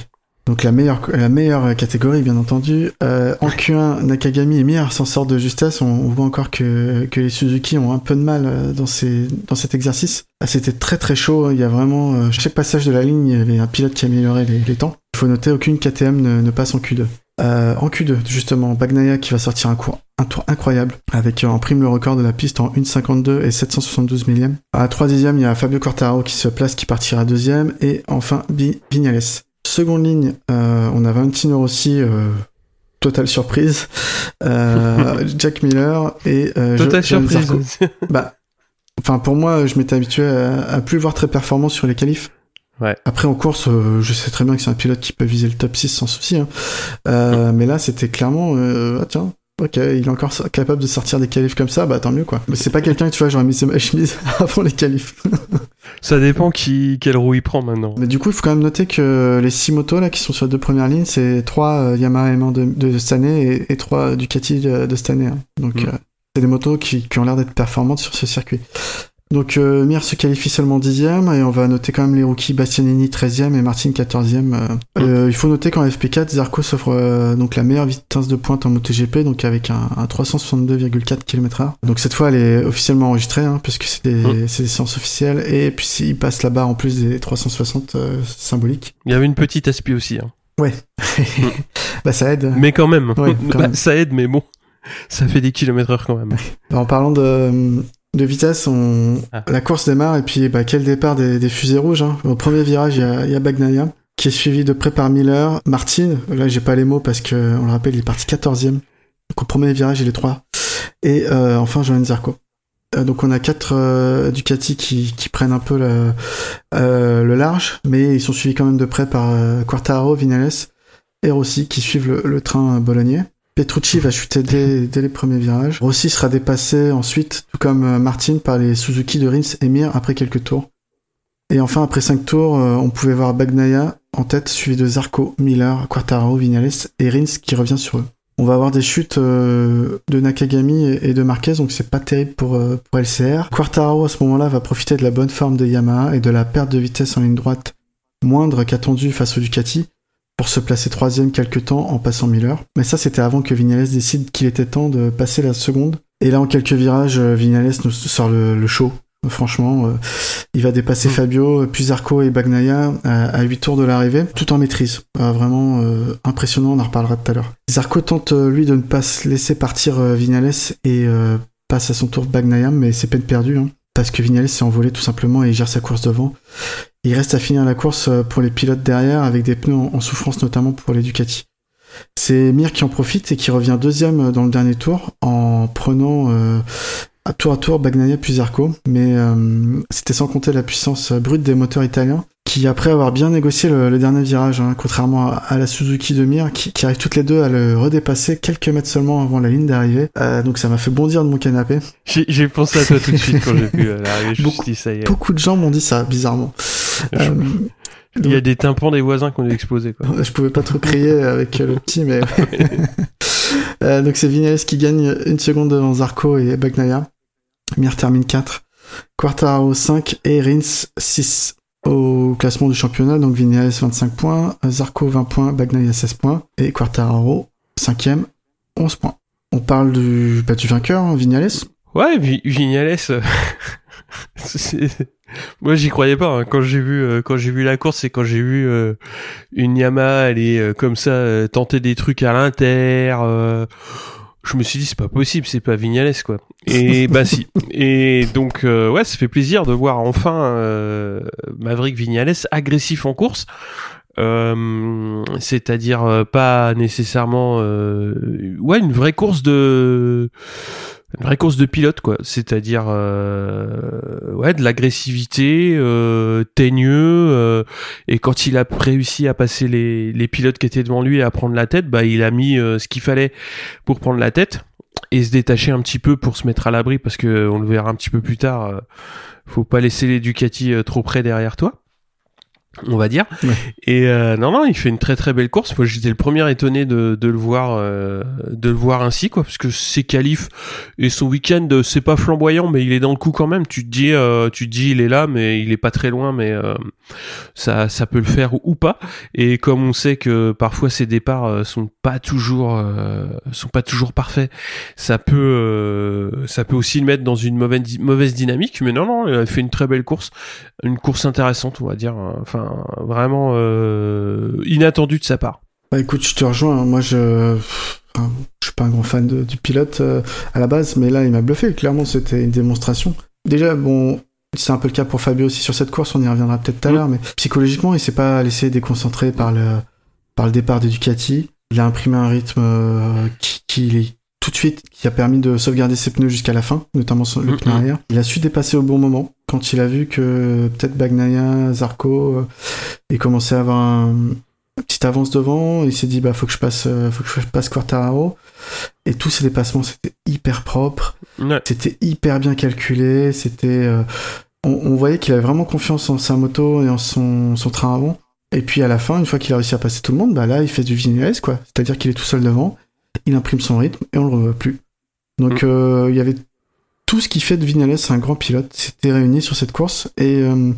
Donc la meilleure, la meilleure catégorie, bien entendu. Euh, en Q1, Nakagami et Mir s'en sortent de justesse. On, on voit encore que, que les Suzuki ont un peu de mal euh, dans, ces, dans cet exercice. Ah, C'était très très chaud. Il y a vraiment... euh, chaque passage de la ligne, il y avait un pilote qui améliorait les, les temps. Il faut noter, aucune KTM ne, ne passe en Q2. Euh, en Q2, justement, Bagnaia qui va sortir un, cours, un tour incroyable, avec euh, en prime le record de la piste en 1,52 et 772 millième. À 3 dixièmes, il y a Fabio Quartararo qui se place, qui partira deuxième, et enfin Vignales. Seconde ligne, euh, on a Valentino Rossi, euh, totale surprise, *laughs* Jack Miller et
Totale surprise.
Bah, enfin pour moi, je m'étais habitué à, à plus voir très performant sur les qualifs.
Ouais.
Après en course, euh, je sais très bien que c'est un pilote qui peut viser le top 6 sans souci. hein. Euh, Mais là, c'était clairement, euh, ah, tiens, ok, il est encore capable de sortir des qualifs comme ça, bah tant mieux quoi. Mais c'est pas quelqu'un que tu vois, j'aurais mis ma *laughs* chemise avant les qualifs. *laughs*
Ça dépend qui quelle roue il prend maintenant.
Mais du coup, il faut quand même noter que les six motos là qui sont sur les deux premières lignes, c'est trois euh, Yamaha M1 de, de cette année et, et trois Ducati de, de cette année. hein. Donc,
Mm.
c'est des motos qui, qui ont l'air d'être performantes sur ce circuit. Donc, euh, Mir se qualifie seulement dixième et on va noter quand même les rookies Bastianini 13e et Martin 14e. euh. Euh, il faut noter qu'en FP4, Zarco s'offre euh, donc la meilleure vitesse de pointe en MotoGP, donc avec un, un 362,4 km/h. Donc cette fois, elle est officiellement enregistrée, hein, puisque c'est des,
Mm.
c'est des séances officielles, et puis il passe la barre en plus des 360 euh, symboliques.
Il y avait une petite aspi aussi. hein.
Ouais. *laughs* bah ça aide.
Mais quand même.
Ouais, quand
Bah,
même.
Ça aide, mais bon. Ça fait des kilomètres heure quand même.
Bah, en parlant de, de vitesse, on...
Ah.
la course démarre, et puis bah, quel départ des, des fusées rouges. Hein. Au premier virage, il y a, y a Bagnaia, qui est suivi de près par Miller. Martin, là j'ai pas les mots parce que on le rappelle, il est parti 14e. Donc au premier virage, il est 3. Et euh, enfin, Johan Zarco. Euh, donc on a quatre euh, Ducati qui, qui prennent un peu le, euh, le large, mais ils sont suivis quand même de près par euh, Quartararo, Vinales et Rossi qui suivent le, le train bolognais. Petrucci va chuter dès, les premiers virages. Rossi sera dépassé ensuite, tout comme euh, Martin, par les Suzuki de Rins et Mir après quelques tours. Et enfin, après cinq tours, euh, on pouvait voir Bagnaia en tête, suivi de Zarco, Miller, Quartararo, Vinales et Rins qui revient sur eux. On va avoir des chutes euh, de Nakagami et, de Marquez, donc c'est pas terrible pour, pour LCR. Quartararo à ce moment-là va profiter de la bonne forme de Yamaha et de la perte de vitesse en ligne droite moindre qu'attendue face au Ducati pour se placer troisième quelques temps en passant Miller. Mais ça, c'était avant que Vignales décide qu'il était temps de passer la seconde. Et là, en quelques virages, euh, Vignales nous sort le, le show. Franchement, euh, il va dépasser
Mm.
Fabio, puis Zarco et Bagnaia à, à 8 tours de l'arrivée, tout en maîtrise. Euh, vraiment euh, impressionnant, on en reparlera tout à l'heure. Zarco tente, euh, lui, de ne pas se laisser partir euh, Vignales et euh, passe à son tour Bagnaia, mais c'est peine perdue, hein, parce que Vignales s'est envolé tout simplement et il gère sa course devant. Il reste à finir la course euh, pour les pilotes derrière, avec des pneus en, souffrance notamment pour les Ducati. C'est Mir qui en profite et qui revient deuxième dans le dernier tour en prenant euh, à tour à tour Bagnaia puis Zarco, mais euh, c'était sans compter la puissance brute des moteurs italiens qui après avoir bien négocié le, dernier virage, hein, contrairement à, la Suzuki de Mir, qui, qui arrivent toutes les deux à le redépasser quelques mètres seulement avant la ligne d'arrivée. Euh, donc ça m'a fait bondir de mon canapé.
J'ai pensé à toi tout de suite quand j'ai vu euh, l'arrivée. *laughs*
Beaucoup, beaucoup de gens m'ont dit ça, bizarrement.
Euh, il y a des tympans des voisins qu'on a explosé. Quoi. *laughs*
Je pouvais pas trop crier avec le petit, mais... *laughs* *laughs* donc c'est Vinales qui gagne une seconde devant Zarco et Bagnaia. Mir termine 4. Quartaro 5 et Rins 6 au classement du championnat. Donc Vinales 25 points, Zarco 20 points, Bagnaia 16 points et Quartararo 5ème 11 points. On parle du, bah, du vainqueur, hein, Vignales.
Ouais, Vignales. Euh, moi, j'y croyais pas hein. quand j'ai vu euh, quand j'ai vu la course et quand j'ai vu euh, une Yamaha aller comme ça tenter des trucs à l'inter je me suis dit c'est pas possible, c'est pas Vignales quoi. Et *laughs* bah si. Et donc euh, ouais, ça fait plaisir de voir enfin euh, Maverick Vignales agressif en course. Euh, c'est-à-dire euh, pas nécessairement ouais une vraie course de une vraie course de pilote quoi. C'est-à-dire euh, ouais de l'agressivité euh, euh, et quand il a réussi à passer les, les pilotes qui étaient devant lui et à prendre la tête bah il a mis euh, ce qu'il fallait pour prendre la tête et se détacher un petit peu pour se mettre à l'abri parce que on le verra un petit peu plus tard euh, faut pas laisser les Ducati trop près derrière toi on va dire. Et euh, non, non, il fait une très très belle course. Moi, j'étais le premier étonné de, de le voir, euh, de le voir ainsi, quoi, parce que ses qualifs et son week-end, c'est pas flamboyant, mais il est dans le coup quand même. Tu te dis, euh, tu te dis, il est là, mais il est pas très loin, mais ça, ça peut le faire ou, pas. Et comme on sait que parfois ses départs sont pas toujours, sont pas toujours parfaits, ça peut, ça peut aussi le mettre dans une mauvaise mauvaise dynamique. Mais non, non, il fait une très belle course, une course intéressante, on va dire. Enfin vraiment euh, inattendu de sa part.
Bah écoute, je te rejoins. Hein. Moi, je, je suis pas un grand fan du pilote euh, à la base, mais là, il m'a bluffé. Clairement, c'était une démonstration. Déjà, bon, c'est un peu le cas pour Fabio aussi sur cette course. On y reviendra peut-être tout à mm. l'heure, mais psychologiquement, il s'est pas laissé déconcentrer par le par le départ de Ducati. Il a imprimé un rythme euh, qui, qui, tout de suite, qui a permis de sauvegarder ses pneus jusqu'à la fin, notamment le pneu arrière. Il a su dépasser au bon moment quand il a vu que peut-être Bagnaia, Zarco, euh, et commençait à avoir un, une petite avance devant. Il s'est dit bah faut que je passe, euh, faut que je passe Quartararo. Et tous ces dépassements c'était hyper propre, c'était hyper bien calculé, c'était euh, on, voyait qu'il avait vraiment confiance en sa moto et en son, son train avant. Et puis à la fin, une fois qu'il a réussi à passer tout le monde, bah là il fait du Vinales quoi. C'est-à-dire qu'il est tout seul devant il imprime son rythme et on le revoit plus. Donc mm. euh, il y avait tout ce qui fait de Vinales un grand pilote, c'était réuni sur cette course et euh,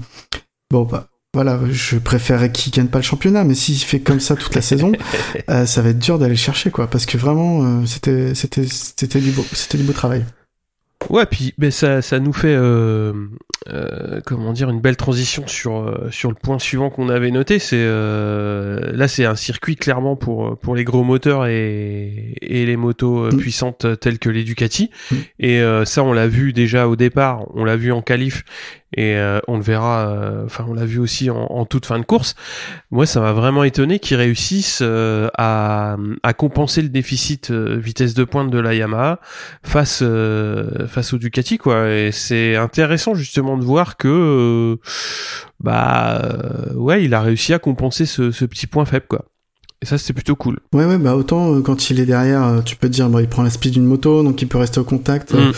bon bah voilà, je préférerais qu'il gagne pas le championnat, mais s'il fait comme ça toute la saison, *laughs* euh, ça va être dur d'aller le chercher quoi, parce que vraiment c'était c'était c'était du beau c'était du beau travail.
Ouais, puis mais ça, ça nous fait euh, euh, comment dire une belle transition sur euh, sur le point suivant qu'on avait noté. C'est euh, là, c'est un circuit clairement pour pour les gros moteurs et et les motos mm. puissantes telles que les Ducati. Mm. Et ça, on l'a vu déjà au départ, on l'a vu en qualif et euh, on le verra, euh, enfin on l'a vu aussi en, toute fin de course. Moi, ça m'a vraiment étonné qu'ils réussissent euh, à, à, compenser le déficit vitesse de pointe de la Yamaha face face au Ducati, quoi. Et c'est intéressant justement de voir que bah ouais, il a réussi à compenser ce, ce petit point faible, quoi. Et ça, c'était plutôt cool.
Ouais, ouais, bah autant euh, quand il est derrière, euh, tu peux te dire, bon, il prend la speed d'une moto, donc il peut rester au contact, euh, mm.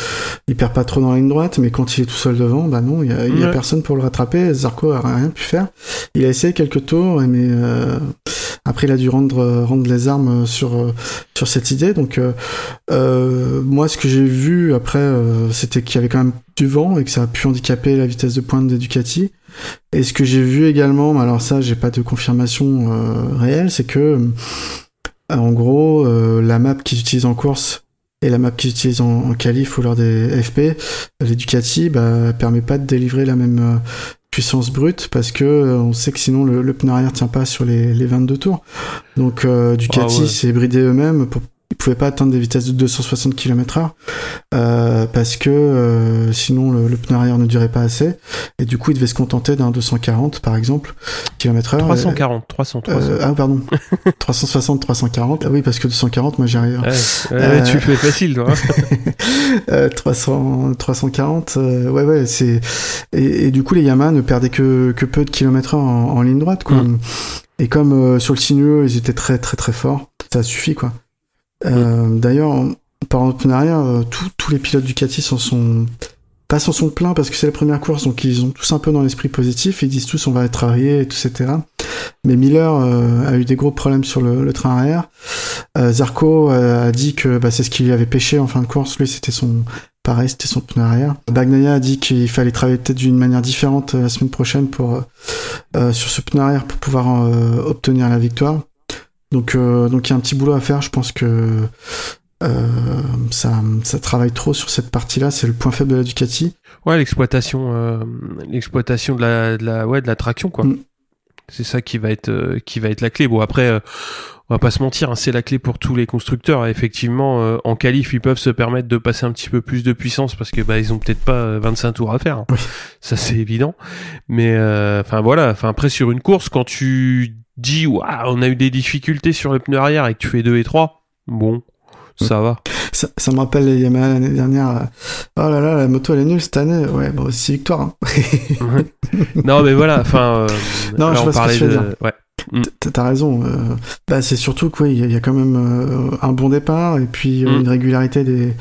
il perd pas trop dans la ligne droite, mais quand il est tout seul devant, bah non, il y a, y a personne pour le rattraper. Zarco a rien pu faire. Il a essayé quelques tours, mais après il a dû rendre rendre les armes sur sur cette idée. Donc moi, ce que j'ai vu après, c'était qu'il y avait quand même du vent et que ça a pu handicaper la vitesse de pointe de Ducati. Et ce que j'ai vu également, alors ça, j'ai pas de confirmation euh, réelle, c'est que, euh, en gros, euh, la map qu'ils utilisent en course et la map qu'ils utilisent en, en qualif ou lors des FP, les Ducati, bah, permet pas de délivrer la même puissance brute parce que on sait que sinon le, pneu arrière tient pas sur les, les 22 tours. Donc Ducati ah s'est bridé eux-mêmes pour il pouvait pas atteindre des vitesses de 260 km/h euh, parce que euh, sinon le, le, pneu arrière ne durait pas assez et du coup il devait se contenter d'un 240 par exemple km/h.
340, 300, 300.
Euh, ah pardon, *laughs* 360, 340. Ah oui parce que 240 moi j'y arrive.
Ouais, ouais, tu fais facile toi. *laughs*
300, 340, ouais ouais c'est et, et, du coup les Yamaha ne perdaient que, que peu de kilomètres en, en ligne droite quoi. Mm. Et comme sur le sinueux ils étaient très très très forts, ça suffit quoi. Euh, D'ailleurs, par en arrière, euh, tous les pilotes Ducati s'en sont pas s'en sont pleins parce que c'est la première course, donc ils ont tous un peu dans l'esprit positif. Ils disent tous on va être tout, etc. Mais Miller euh, a eu des gros problèmes sur le, train arrière. Euh, Zarco a dit que bah, c'est ce qui lui avait pêché en fin de course. Lui, c'était son pareil, c'était son pneu arrière. Bagnaia a dit qu'il fallait travailler peut-être d'une manière différente la semaine prochaine sur ce pneu arrière pour pouvoir obtenir la victoire. Donc, euh, donc il y a un petit boulot à faire. Je pense que euh, ça, ça travaille trop sur cette partie-là. C'est le point faible de la Ducati.
Ouais, l'exploitation, euh, l'exploitation de la, de la, ouais, de la traction, quoi. Mm. C'est ça qui va être, euh, qui va être la clé. Bon, après, euh, on va pas se mentir, hein, c'est la clé pour tous les constructeurs. effectivement, euh, en qualif, ils peuvent se permettre de passer un petit peu plus de puissance parce que bah ils ont peut-être pas 25 tours à faire. Hein.
Oui.
Ça c'est évident. Mais enfin voilà. Enfin après sur une course, quand tu dis waouh, on a eu des difficultés sur le pneu arrière et que tu fais 2 et 3, bon, ça va.
Ça, ça me rappelle les Yamaha l'année dernière. Oh là là, la moto elle est nulle cette année. Ouais, bon, c'est victoire. Hein. *laughs*
non, mais voilà, enfin. Euh,
non, je
on
vois ce que
de.
dire.
Ouais. Mm.
T'as raison. Euh, bah, c'est surtout qu'il y, a- il y a quand même euh, un bon départ et puis euh,
Mm.
une régularité des,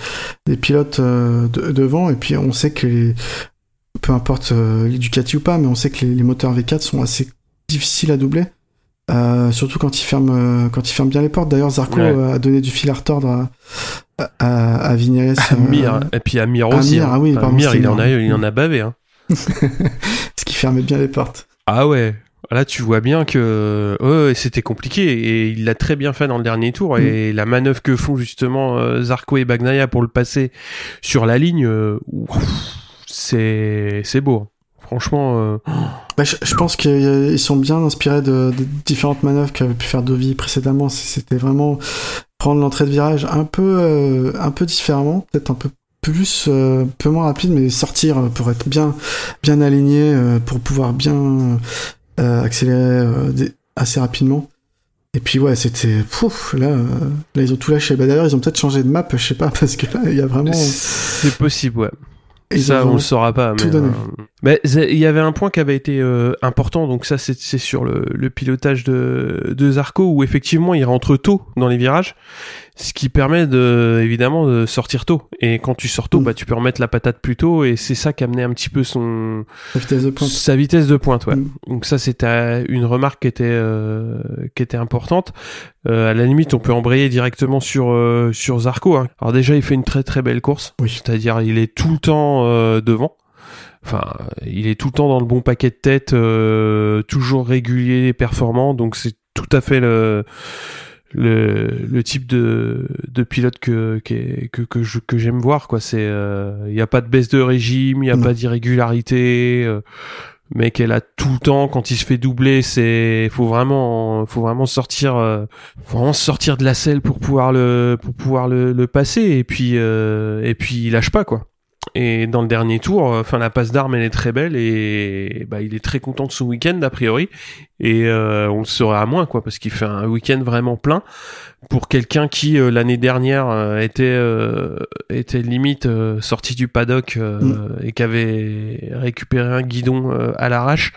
des pilotes euh, de- devant. Et puis on sait que les, peu importe euh, ou pas, mais on sait que les, les moteurs V4 sont assez difficiles à doubler. Euh, surtout quand ils ferment euh, quand ils ferment bien les portes. D'ailleurs, Zarco
Ouais.
euh, a donné du fil à retordre à, à, à Vignales. *laughs* euh,
Amir, et puis Amir aussi.
Amir,
hein.
ah oui, pardon, c'est
il en a, il en a bavé. Hein. *laughs*
ce qui fermait bien les portes.
Ah ouais. Là, tu vois bien que ouais, c'était compliqué et il l'a très bien fait dans le dernier tour. Et la manœuvre que font justement euh, Zarco et Bagnaia pour le passer sur la ligne, euh, c'est beau. Franchement, euh,
Bah, je, je pense qu'ils sont bien inspirés de, de différentes manœuvres qu'avait pu faire Dovi précédemment. C'était vraiment prendre l'entrée de virage un peu, euh, un peu différemment, peut-être un peu plus, euh, un peu moins rapide, mais sortir pour être bien, bien aligné, euh, pour pouvoir bien euh, accélérer euh, assez rapidement. Et puis ouais, c'était pouf, là, euh, là ils ont tout lâché. Bah d'ailleurs ils ont peut-être changé de map, je sais pas, *laughs* parce que là il y a vraiment.
c'est possible, ouais.
Ont
ça, on le saura pas. mais, euh, il y avait un point qui avait été euh, important, donc ça, c'est c'est sur le, le pilotage de, de Zarco, où effectivement, il rentre tôt dans les virages, ce qui permet de, évidemment de sortir tôt. Et quand tu sors tôt,
Mm.
bah, tu peux remettre la patate plus tôt, et c'est ça qui amenait un petit peu son
la vitesse de pointe.
sa vitesse de pointe. Ouais.
Mm.
Donc ça, c'était une remarque qui était euh, qui était importante. Euh, à la limite, on peut embrayer directement sur euh, sur Zarco. Hein. Alors déjà, il fait une très très belle course.
Oui.
C'est-à-dire, il est tout le temps euh, devant. Enfin, il est tout le temps dans le bon paquet de tête, euh, toujours régulier performant. Donc c'est tout à fait le le, le type de, de pilote que que que, que je- que j'aime voir quoi. C'est il y a pas de baisse de régime il y a
Non.
pas d'irrégularité euh, le mec elle a tout le temps quand il se fait doubler c'est faut vraiment faut vraiment sortir euh, faut vraiment sortir de la selle pour pouvoir le pour pouvoir le, le passer. Et puis euh, et puis il lâche pas quoi et dans le dernier tour, euh, enfin la passe d'armes elle est très belle et bah il est très content de son week-end a priori et euh, on le saurait à moins quoi parce qu'il fait un week-end vraiment plein pour quelqu'un qui euh, l'année dernière euh, était euh, était limite sorti du paddock euh,
Mm.
et qui avait récupéré un guidon à l'arrache.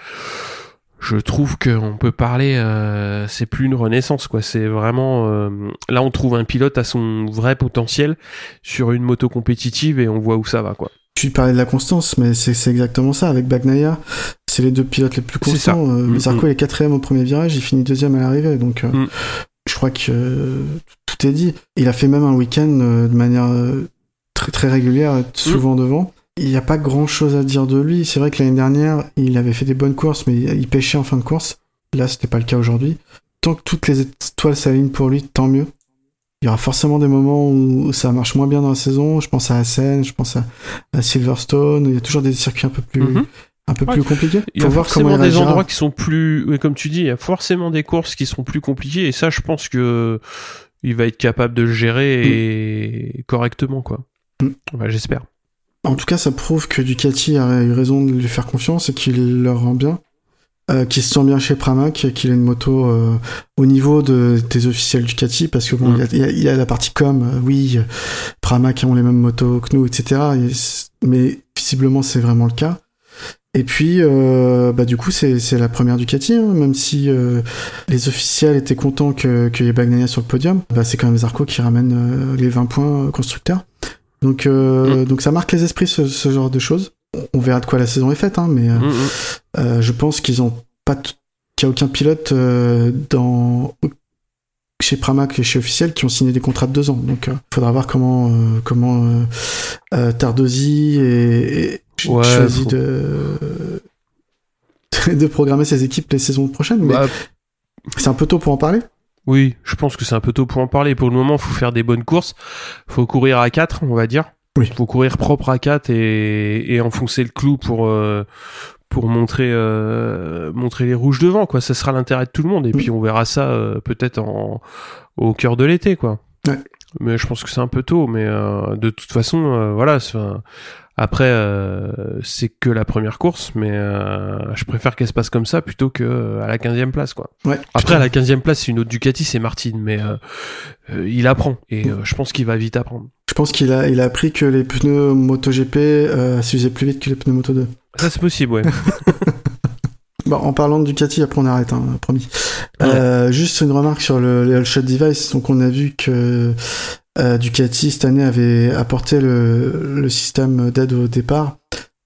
Je trouve qu'on peut parler, euh, c'est plus une renaissance quoi. C'est vraiment euh, là on trouve un pilote à son vrai potentiel sur une moto compétitive et on voit où ça va quoi.
Tu parlais de la constance, mais c'est exactement ça. Avec Bagnaia, c'est les deux pilotes les plus constants. Euh,
Mm,
Zarco
mm.
est quatrième au premier virage, il finit deuxième à l'arrivée. Donc, euh,
Mm.
je crois que tout est dit. Il a fait même un week-end de manière très très régulière,
Mm.
souvent devant. Il n'y a pas grand chose à dire de lui. C'est vrai que l'année dernière, il avait fait des bonnes courses, mais il pêchait en fin de course. Là, ce n'est pas le cas aujourd'hui. Tant que toutes les étoiles s'alignent pour lui, tant mieux. Il y aura forcément des moments où ça marche moins bien dans la saison. Je pense à Assen, je pense à, à Silverstone. Il y a toujours des circuits un peu plus,
Mhm.
un peu
Ouais.
plus compliqués.
Il y a
voir
forcément des endroits qui sont plus, oui, comme tu dis, il y a forcément des courses qui seront plus compliquées et ça, je pense que il va être capable de le gérer et correctement, quoi.
Mm.
J'espère.
En tout cas, ça prouve que Ducati a eu raison de lui faire confiance et qu'il leur rend bien. Euh, qu'il se sent bien chez Pramac, qu'il a une moto euh, au niveau de, des officiels Ducati, parce que bon,
Mm.
il y a- il y, a- la partie com, euh, oui, Pramac ont les mêmes motos que nous, etc. et mais visiblement, c'est vraiment le cas. Et puis, euh, bah, du coup, c'est la première Ducati, hein, même si euh, les officiels étaient contents que- qu'il y ait Bagnaia sur le podium, bah, c'est quand même Zarco qui ramène les 20 points constructeurs. Donc, euh, donc ça marque les esprits, ce, ce genre de choses. On- verra de quoi la saison est faite, hein, mais euh,
Mm, mm.
euh, je pense qu'ils ont pas qu'il y a aucun pilote euh, dans chez Pramac et chez Officiel qui ont signé des contrats de deux ans. Donc, il faudra voir comment comment Tardosi et, et
Ouais,
choisit
faut-
de *laughs* de programmer ses équipes les saisons prochaines. Mais
Bah,
c'est un peu tôt pour en parler.
Oui, je pense que c'est un peu tôt pour en parler. Pour le moment, faut faire des bonnes courses. Faut courir à 4, on va dire.
Oui.
Faut courir propre à 4 et, et enfoncer le clou pour euh, pour montrer euh, montrer les rouges devant quoi. Ça sera l'intérêt de tout le monde et puis on verra ça euh, peut-être en au cœur de l'été quoi.
Ouais.
Mais je pense que c'est un peu tôt. Mais de toute façon, voilà. Après, euh, c'est que la première course, mais euh, je préfère qu'elle se passe comme ça plutôt que euh, à la 15e place, quoi.
Ouais.
Après, à la 15e place, c'est une autre Ducati, c'est Martin, mais il apprend et euh, je pense qu'il va vite apprendre.
Je pense qu'il a il a appris que les pneus MotoGP s'usaient plus vite que les pneus Moto 2.
Ça, c'est possible, ouais. *laughs*
Bon, en parlant de Ducati, après on arrête, hein, promis. Euh, juste une remarque sur le, le Shot Device. Donc on a vu que Ducati cette année avait apporté le, le système d'aide au départ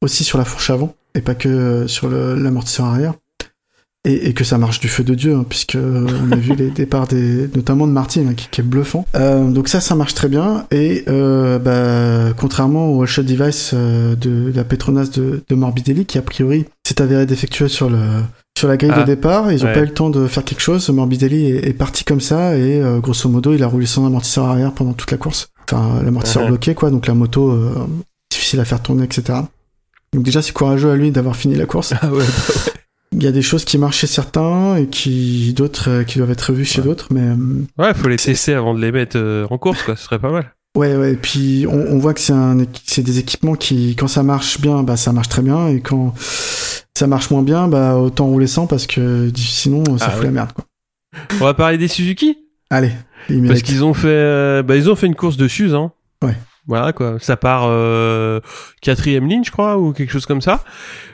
aussi sur la fourche avant et pas que euh, sur l'amortisseur arrière. Et, et que ça marche du feu de Dieu, hein, puisque euh, on a vu les *laughs* départs des, notamment de Martin, hein, qui, qui est bluffant. Euh, donc ça, ça marche très bien. Et euh, bah, contrairement au Shot Device euh, de, la Petronas de, de Morbidelli, qui a priori s'est avéré défectueux sur le sur la grille
Ah,
de départ, ils ont
ouais.
pas eu le temps de faire quelque chose. Morbidelli est, est parti comme ça et euh, grosso modo, il a roulé sans amortisseur arrière pendant toute la course. Enfin, l'amortisseur
Ouais.
bloqué, quoi. Donc la moto euh, difficile à faire tourner, etc. Donc déjà, c'est courageux à lui d'avoir fini la course. *laughs*
Ah ouais,
Il y a des choses qui marchent chez certains et qui d'autres euh, qui doivent être revues chez d'autres, mais euh,
ouais, faut les tester avant de les mettre euh, en course, quoi. Ce serait pas mal.
Ouais, ouais. Et puis on, on voit que c'est un, c'est des équipements qui, quand ça marche bien, bah ça marche très bien, et quand ça marche moins bien, bah autant rouler sans parce que sinon ça
Ah
fout
ouais.
la merde, quoi.
On va parler des Suzuki?
Allez,
Parce qu'ils ont fait, euh, bah, ils ont fait une course de Suze, hein.
Ouais.
Voilà quoi. Ça part euh, quatrième ligne, je crois, ou quelque chose comme ça.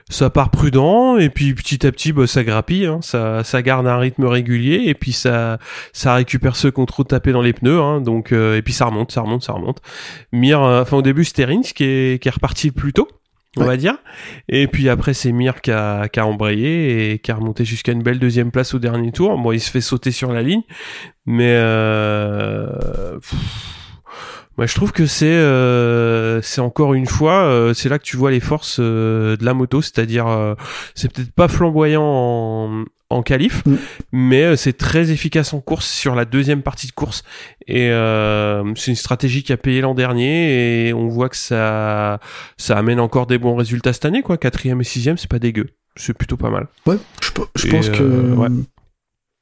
Ça part prudent et puis petit à petit, bah, ça grappille. Hein. Ça, ça garde un rythme régulier et puis ça, ça récupère ceux qui ont trop tapé dans les pneus. Hein. Donc euh, et puis ça remonte, ça remonte, ça remonte. Mir, euh, enfin au début c'était Rins qui est, qui est reparti plus tôt. On
Ouais.
va dire. Et puis après, c'est Mir qui a, qui a embrayé et qui a remonté jusqu'à une belle deuxième place au dernier tour. Bon, il se fait sauter sur la ligne. Mais euh, moi, je trouve que c'est euh, c'est encore une fois, euh, c'est là que tu vois les forces euh, de la moto, c'est-à-dire euh, c'est peut-être pas flamboyant en, en qualif,
Mm.
mais euh, c'est très efficace en course sur la deuxième partie de course. Et euh, c'est une stratégie qui a payé l'an dernier et on voit que ça ça amène encore des bons résultats cette année, quoi. Quatrième et sixième, c'est pas dégueu, c'est plutôt pas mal.
Ouais, je, pense que
ouais.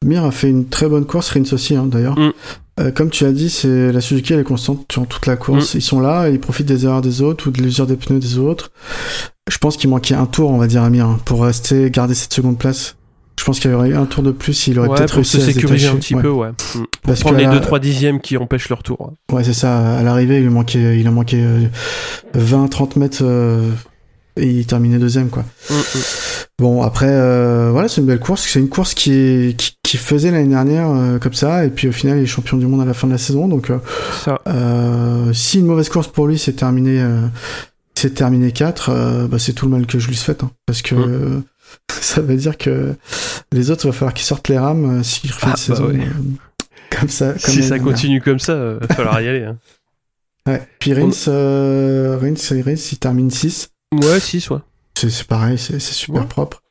Mir a fait une très bonne course, Rins aussi hein, d'ailleurs.
Mm.
Euh, comme tu as dit, c'est la Suzuki elle est constante sur toute la course.
Mm.
Ils sont là, et ils profitent des erreurs des autres ou de l'usure des pneus des autres. Je pense qu'il manquait un tour, on va dire à Mir, hein, pour rester garder cette seconde place. Je pense qu'il y aurait eu un tour de plus, il aurait
Ouais,
peut-être réussi
se
à se
sécuriser un petit
Ouais.
peu, ouais. Mm. Pour
Parce
prendre
que
les
là-
2-3 dixièmes qui empêchent leur tour. ouais.
Ouais, c'est ça. À l'arrivée, il lui manquait, il a manqué 20-30 mètres euh, et il terminait deuxième, quoi.
Mm, mm.
Bon, après, euh, voilà, c'est une belle course. C'est une course qui, est, qui, qui faisait l'année dernière euh, comme ça, et puis au final, il est champion du monde à la fin de la saison. Donc, euh,
Ça.
euh, si une mauvaise course pour lui, c'est terminé, euh, c'est terminé 4, bah, c'est tout le mal que je lui souhaite, hein, parce que
Mm.
euh, *laughs* ça veut dire que les autres, il va falloir qu'ils sortent les rames s'ils refait
Ah,
une
bah
saison
ouais.
comme ça. comme
Si ça continue comme ça, euh, va falloir y aller. Hein.
Ouais. Puis Rins, euh, Rins, Rins, il termine 6.
Ouais, 6, ouais.
C'est pareil, c'est super
Ouais.
propre.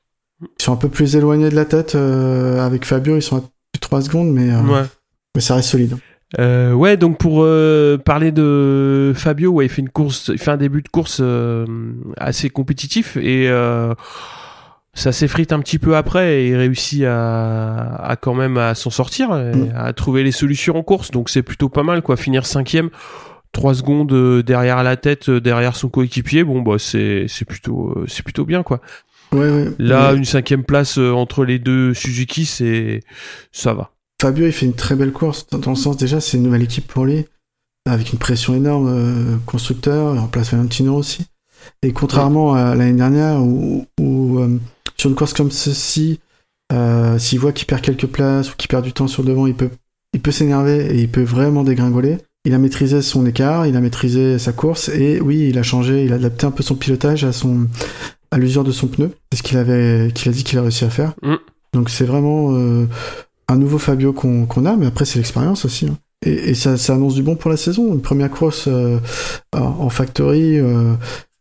Ils sont un peu plus éloignés de la tête euh, avec Fabio, ils sont à plus de 3 secondes, mais, euh,
Ouais.
mais ça reste solide.
Euh, ouais, donc pour euh, parler de Fabio, ouais, il fait une course, il fait un début de course euh, assez compétitif et ça s'effrite un petit peu après et il réussit à, à quand même à s'en sortir, et
Mm.
à trouver les solutions en course. Donc c'est plutôt pas mal, quoi. Finir cinquième, trois secondes euh, derrière la tête, euh, derrière son coéquipier. Bon, bah c'est c'est plutôt euh, c'est plutôt bien, quoi.
Ouais, ouais.
Là, une cinquième place entre les deux Suzuki, c'est ça va.
Fabio, il fait une très belle course, dans le sens déjà, c'est une nouvelle équipe pour lui, avec une pression énorme, euh, constructeur, il remplace Valentino aussi. Et contrairement à l'année dernière, où, où, euh, sur une course comme ceci, euh, s'il voit qu'il perd quelques places ou qu'il perd du temps sur le devant, il peut, il peut s'énerver et il peut vraiment dégringoler. Il a maîtrisé son écart, il a maîtrisé sa course et oui, il a changé, il a adapté un peu son pilotage à son à l'usure de son pneu, c'est ce qu'il avait qu'il a dit qu'il a réussi à faire.
Mm.
Donc c'est vraiment euh, un nouveau Fabio qu'on a, mais après c'est l'expérience aussi. hein. Et, et ça, ça annonce du bon pour la saison. Une première course euh, en factory, euh,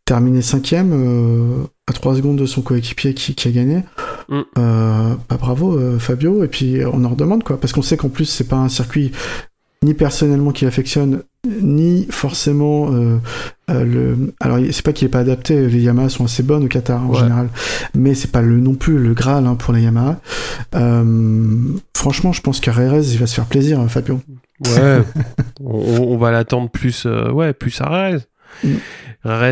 terminé cinquième, euh, à 3 secondes de son coéquipier qui, qui a gagné.
Mm.
Euh, bah, bravo euh, Fabio. Et puis on en redemande quoi, parce qu'on sait qu'en plus c'est pas un circuit ni personnellement qu'il affectionne, ni forcément euh, euh, le. Alors c'est pas qu'il est pas adapté. Les Yamaha sont assez bonnes au Qatar en
Ouais.
général, mais c'est pas le non plus le Graal hein, pour les Yamaha. Euh, franchement, je pense qu'à il va se faire plaisir, hein, Fabio.
Ouais, *laughs* on, on va l'attendre plus, ouais, plus à Rez.
Mm.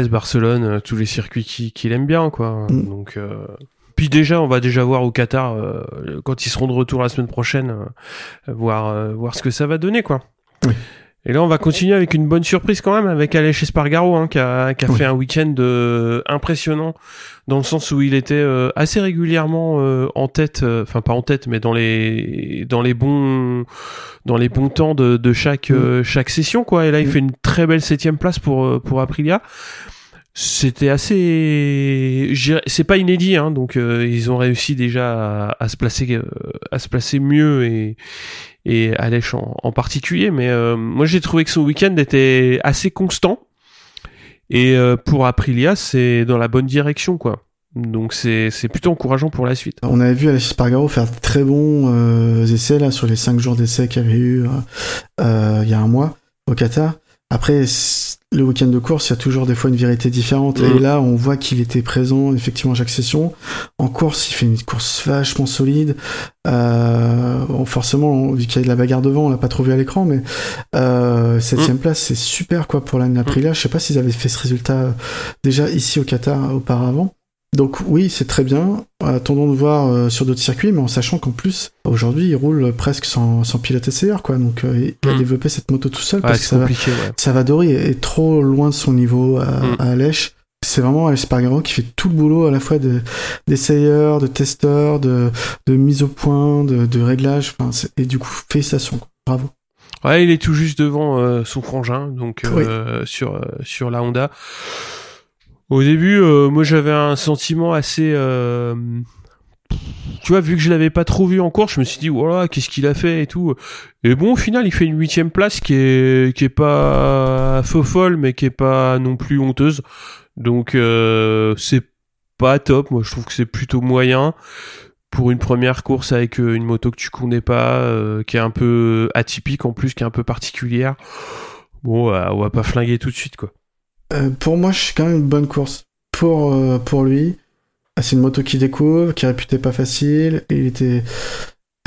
Barcelone, tous les circuits qui- qu'il aime bien, quoi.
Mm.
Donc, euh, puis déjà, on va déjà voir au Qatar euh, quand ils seront de retour la semaine prochaine, euh, voir euh, voir ce que ça va donner, quoi.
Oui.
Et là, on va continuer avec une bonne surprise quand même avec Aleix Espargaro, hein, qui a, qui a
Oui.
fait un week-end euh, impressionnant dans le sens où il était euh, assez régulièrement euh, en tête, euh, enfin pas en tête, mais dans les dans les bons dans les bons temps de, de chaque euh, chaque session, quoi. Et là, il fait une très belle septième place pour pour Aprilia. C'était assez, c'est pas inédit, hein, donc euh, ils ont réussi déjà à, se placer euh, à se placer mieux et et Alèche en, en particulier. Mais euh, moi, j'ai trouvé que son week-end était assez constant. Et euh, pour Aprilia, c'est dans la bonne direction, quoi. Donc c'est c'est plutôt encourageant pour la suite.
On avait vu Alexis Spargaro faire de très bons euh, essais là sur les 5 jours d'essais qu'il y avait eu euh, il y a un mois au Qatar. Après, le week-end de course, il y a toujours des fois une vérité différente. Et là, on voit qu'il était présent effectivement à chaque session. En course, il fait une course vachement solide. Euh, bon, forcément, vu qu'il y a de la bagarre devant, on l'a pas trop vu à l'écran, mais euh, septième place, c'est super quoi pour l'année Aprilia. Je sais pas s'ils avaient fait ce résultat euh, déjà ici au Qatar auparavant. Donc oui, c'est très bien. Attendons de voir euh, sur d'autres circuits, mais en sachant qu'en plus, aujourd'hui, il roule presque sans, sans pilote essayeur, quoi. Donc euh, il a
Mm.
développé cette moto tout seul
Ouais,
parce que ça va,
ouais.
Savadori est, trop loin de son niveau à,
Mm.
à Alèche. C'est vraiment Alèche Spargaro qui fait tout le boulot à la fois de- d'essayeur, de, testeur, de, de mise au point, de, de réglage. Et du coup, félicitations. quoi. Bravo.
Ouais, il est tout juste devant euh, son frangin, donc sur sur la Honda. Au début, euh, moi j'avais un sentiment assez, euh, tu vois, vu que je l'avais pas trop vu en course, je me suis dit voilà, qu'est-ce qu'il a fait et tout. Et bon, au final, il fait une huitième place qui est qui est pas faux folle, mais qui est pas non plus honteuse. Donc euh, c'est pas top. Moi, je trouve que c'est plutôt moyen pour une première course avec euh, une moto que tu connais pas, euh, qui est un peu atypique en plus, qui est un peu particulière. Bon, euh, on va pas flinguer tout de suite, quoi.
Euh, pour moi, c'est quand même une bonne course pour, euh, pour lui. Ah, C'est une moto qui découvre, qui est réputée pas facile. Il était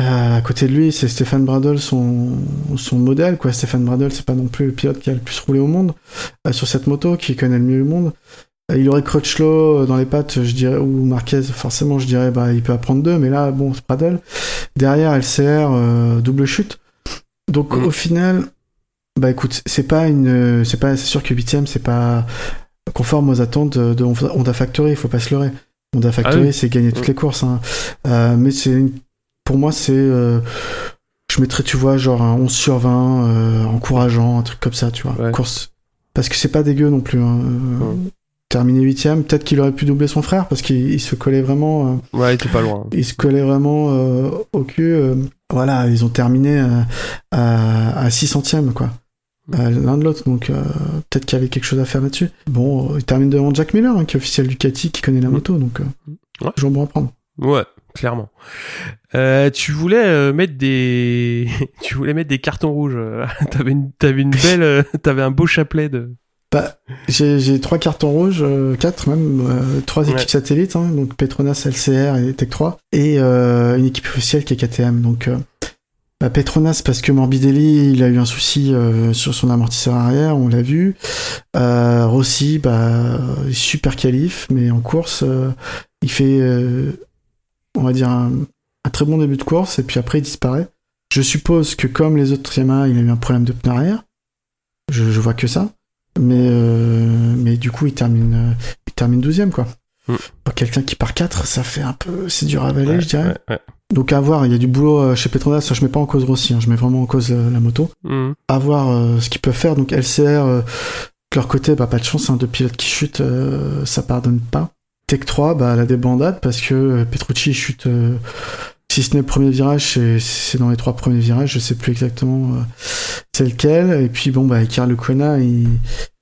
euh, à côté de lui, c'est Stéphane Bradl, son, son modèle. Quoi. Stéphane Bradl, c'est pas non plus le pilote qui a le plus roulé au monde euh, sur cette moto, qui connaît le mieux le monde. Euh, Il aurait Crutchlow dans les pattes, je dirais, ou Marquez, forcément, je dirais, bah, il peut apprendre deux, mais là, bon, c'est Bradl. Derrière, LCR, euh, double chute. Donc,
Mm.
au final, bah écoute, c'est pas une, c'est pas, c'est sûr que huitième, c'est pas conforme aux attentes de, de Honda Factory, il faut pas se leurrer. Honda Factory,
Ah oui.
c'est gagner toutes les courses, hein. Euh, mais c'est, une- pour moi, c'est, euh, je mettrais, tu vois, genre un 11 sur 20, euh, encourageant, un truc comme ça, tu vois,
Ouais.
course. Parce que c'est pas dégueu non plus. Hein.
Mm.
Terminé huitième, peut-être qu'il aurait pu doubler son frère parce qu'il il se collait vraiment.
Ouais, t'es pas loin.
ils se collaient vraiment au cul. voilà, ils ont terminé à, à 6 centièmes, quoi. Euh, L'un de l'autre, donc euh, peut-être qu'il y avait quelque chose à faire là-dessus. Bon, euh, il termine devant Jack Miller, hein, qui est officiel Ducati, qui connaît la
Mm.
moto, donc euh,
Ouais.
toujours bon à prendre.
Ouais, clairement. Euh, tu voulais euh, mettre des, *laughs* tu voulais mettre des cartons rouges. euh, *laughs* t'avais une, t'avais une belle, *laughs* t'avais un beau chapelet de.
Bah, j'ai j'ai trois cartons rouges, euh, quatre même, euh, trois
Ouais.
équipes satellites, hein, donc Petronas, LCR et Tech 3, et euh, une équipe officielle qui est KTM. Donc euh, bah, Petronas parce que Morbidelli, il a eu un souci euh, sur son amortisseur arrière, on l'a vu. Euh, Rossi, bah, super qualif, mais en course, euh, il fait, euh, on va dire, un, très bon début de course, et puis après il disparaît. Je suppose que comme les autres Yamaha, il a eu un problème de pneu arrière. Je, je vois que ça. Mais, mais du coup, il termine, il termine 12ème, quoi.
Mm.
Quelqu'un qui part 4, ça fait un peu. C'est dur à avaler,
Ouais,
je dirais.
ouais, ouais.
Donc à voir, il y a du boulot euh, chez Petronas. Je mets pas en cause Rossi, hein, je mets vraiment en cause euh, la moto.
Mhm.
À voir euh, ce qu'ils peuvent faire. Donc LCR, euh, de leur côté, bah, pas de chance, hein, deux pilotes qui chutent, ça pardonne pas. Tech 3, bah, la débandade parce que Petrucci chute. si ce n'est le premier virage, c'est- dans les trois premiers virages, je sais plus exactement c'est lequel. Et puis bon, bah, Icar Lecona, il,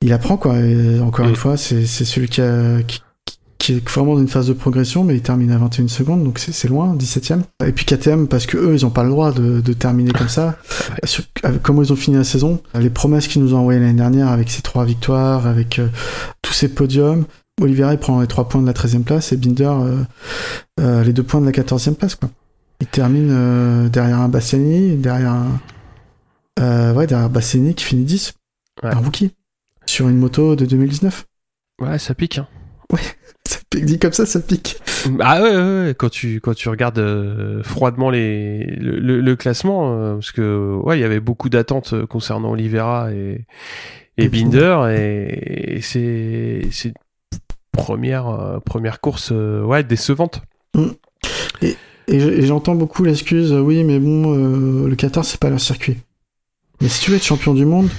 il apprend quoi. Et encore
Mm.
une fois, c'est c'est celui qui, a, qui, qui est vraiment dans une phase de progression, mais il termine à 21 secondes, donc c'est loin, 17ème. Et puis KTM, parce que eux, ils ont pas le droit de, de terminer comme ça. *laughs* Sur- comment ils ont fini la saison, les promesses qu'ils nous ont envoyées l'année dernière avec ces trois victoires, avec euh, tous ces podiums. Oliveira, il prend les trois points de la 13e place et Binder, euh, euh, les deux points de la 14e place, quoi. Il termine derrière un Bastiani, derrière un. Ouais, derrière Bastiani qui finit 10.
Ouais.
Un rookie. Sur une moto de 2019.
Ouais, ça pique. Hein.
Ça pique, dit comme ça, ça pique.
Ah ouais, ouais, ouais, quand tu quand tu regardes euh, froidement les le, le- le classement, euh, parce que ouais, il y avait beaucoup d'attentes euh, concernant Oliveira et Binder et, et c'est c'est première euh, première course ouais décevante.
Et je- et j'entends beaucoup l'excuse, oui, mais bon, le Qatar, c'est pas leur circuit. Mais si tu veux être champion du monde,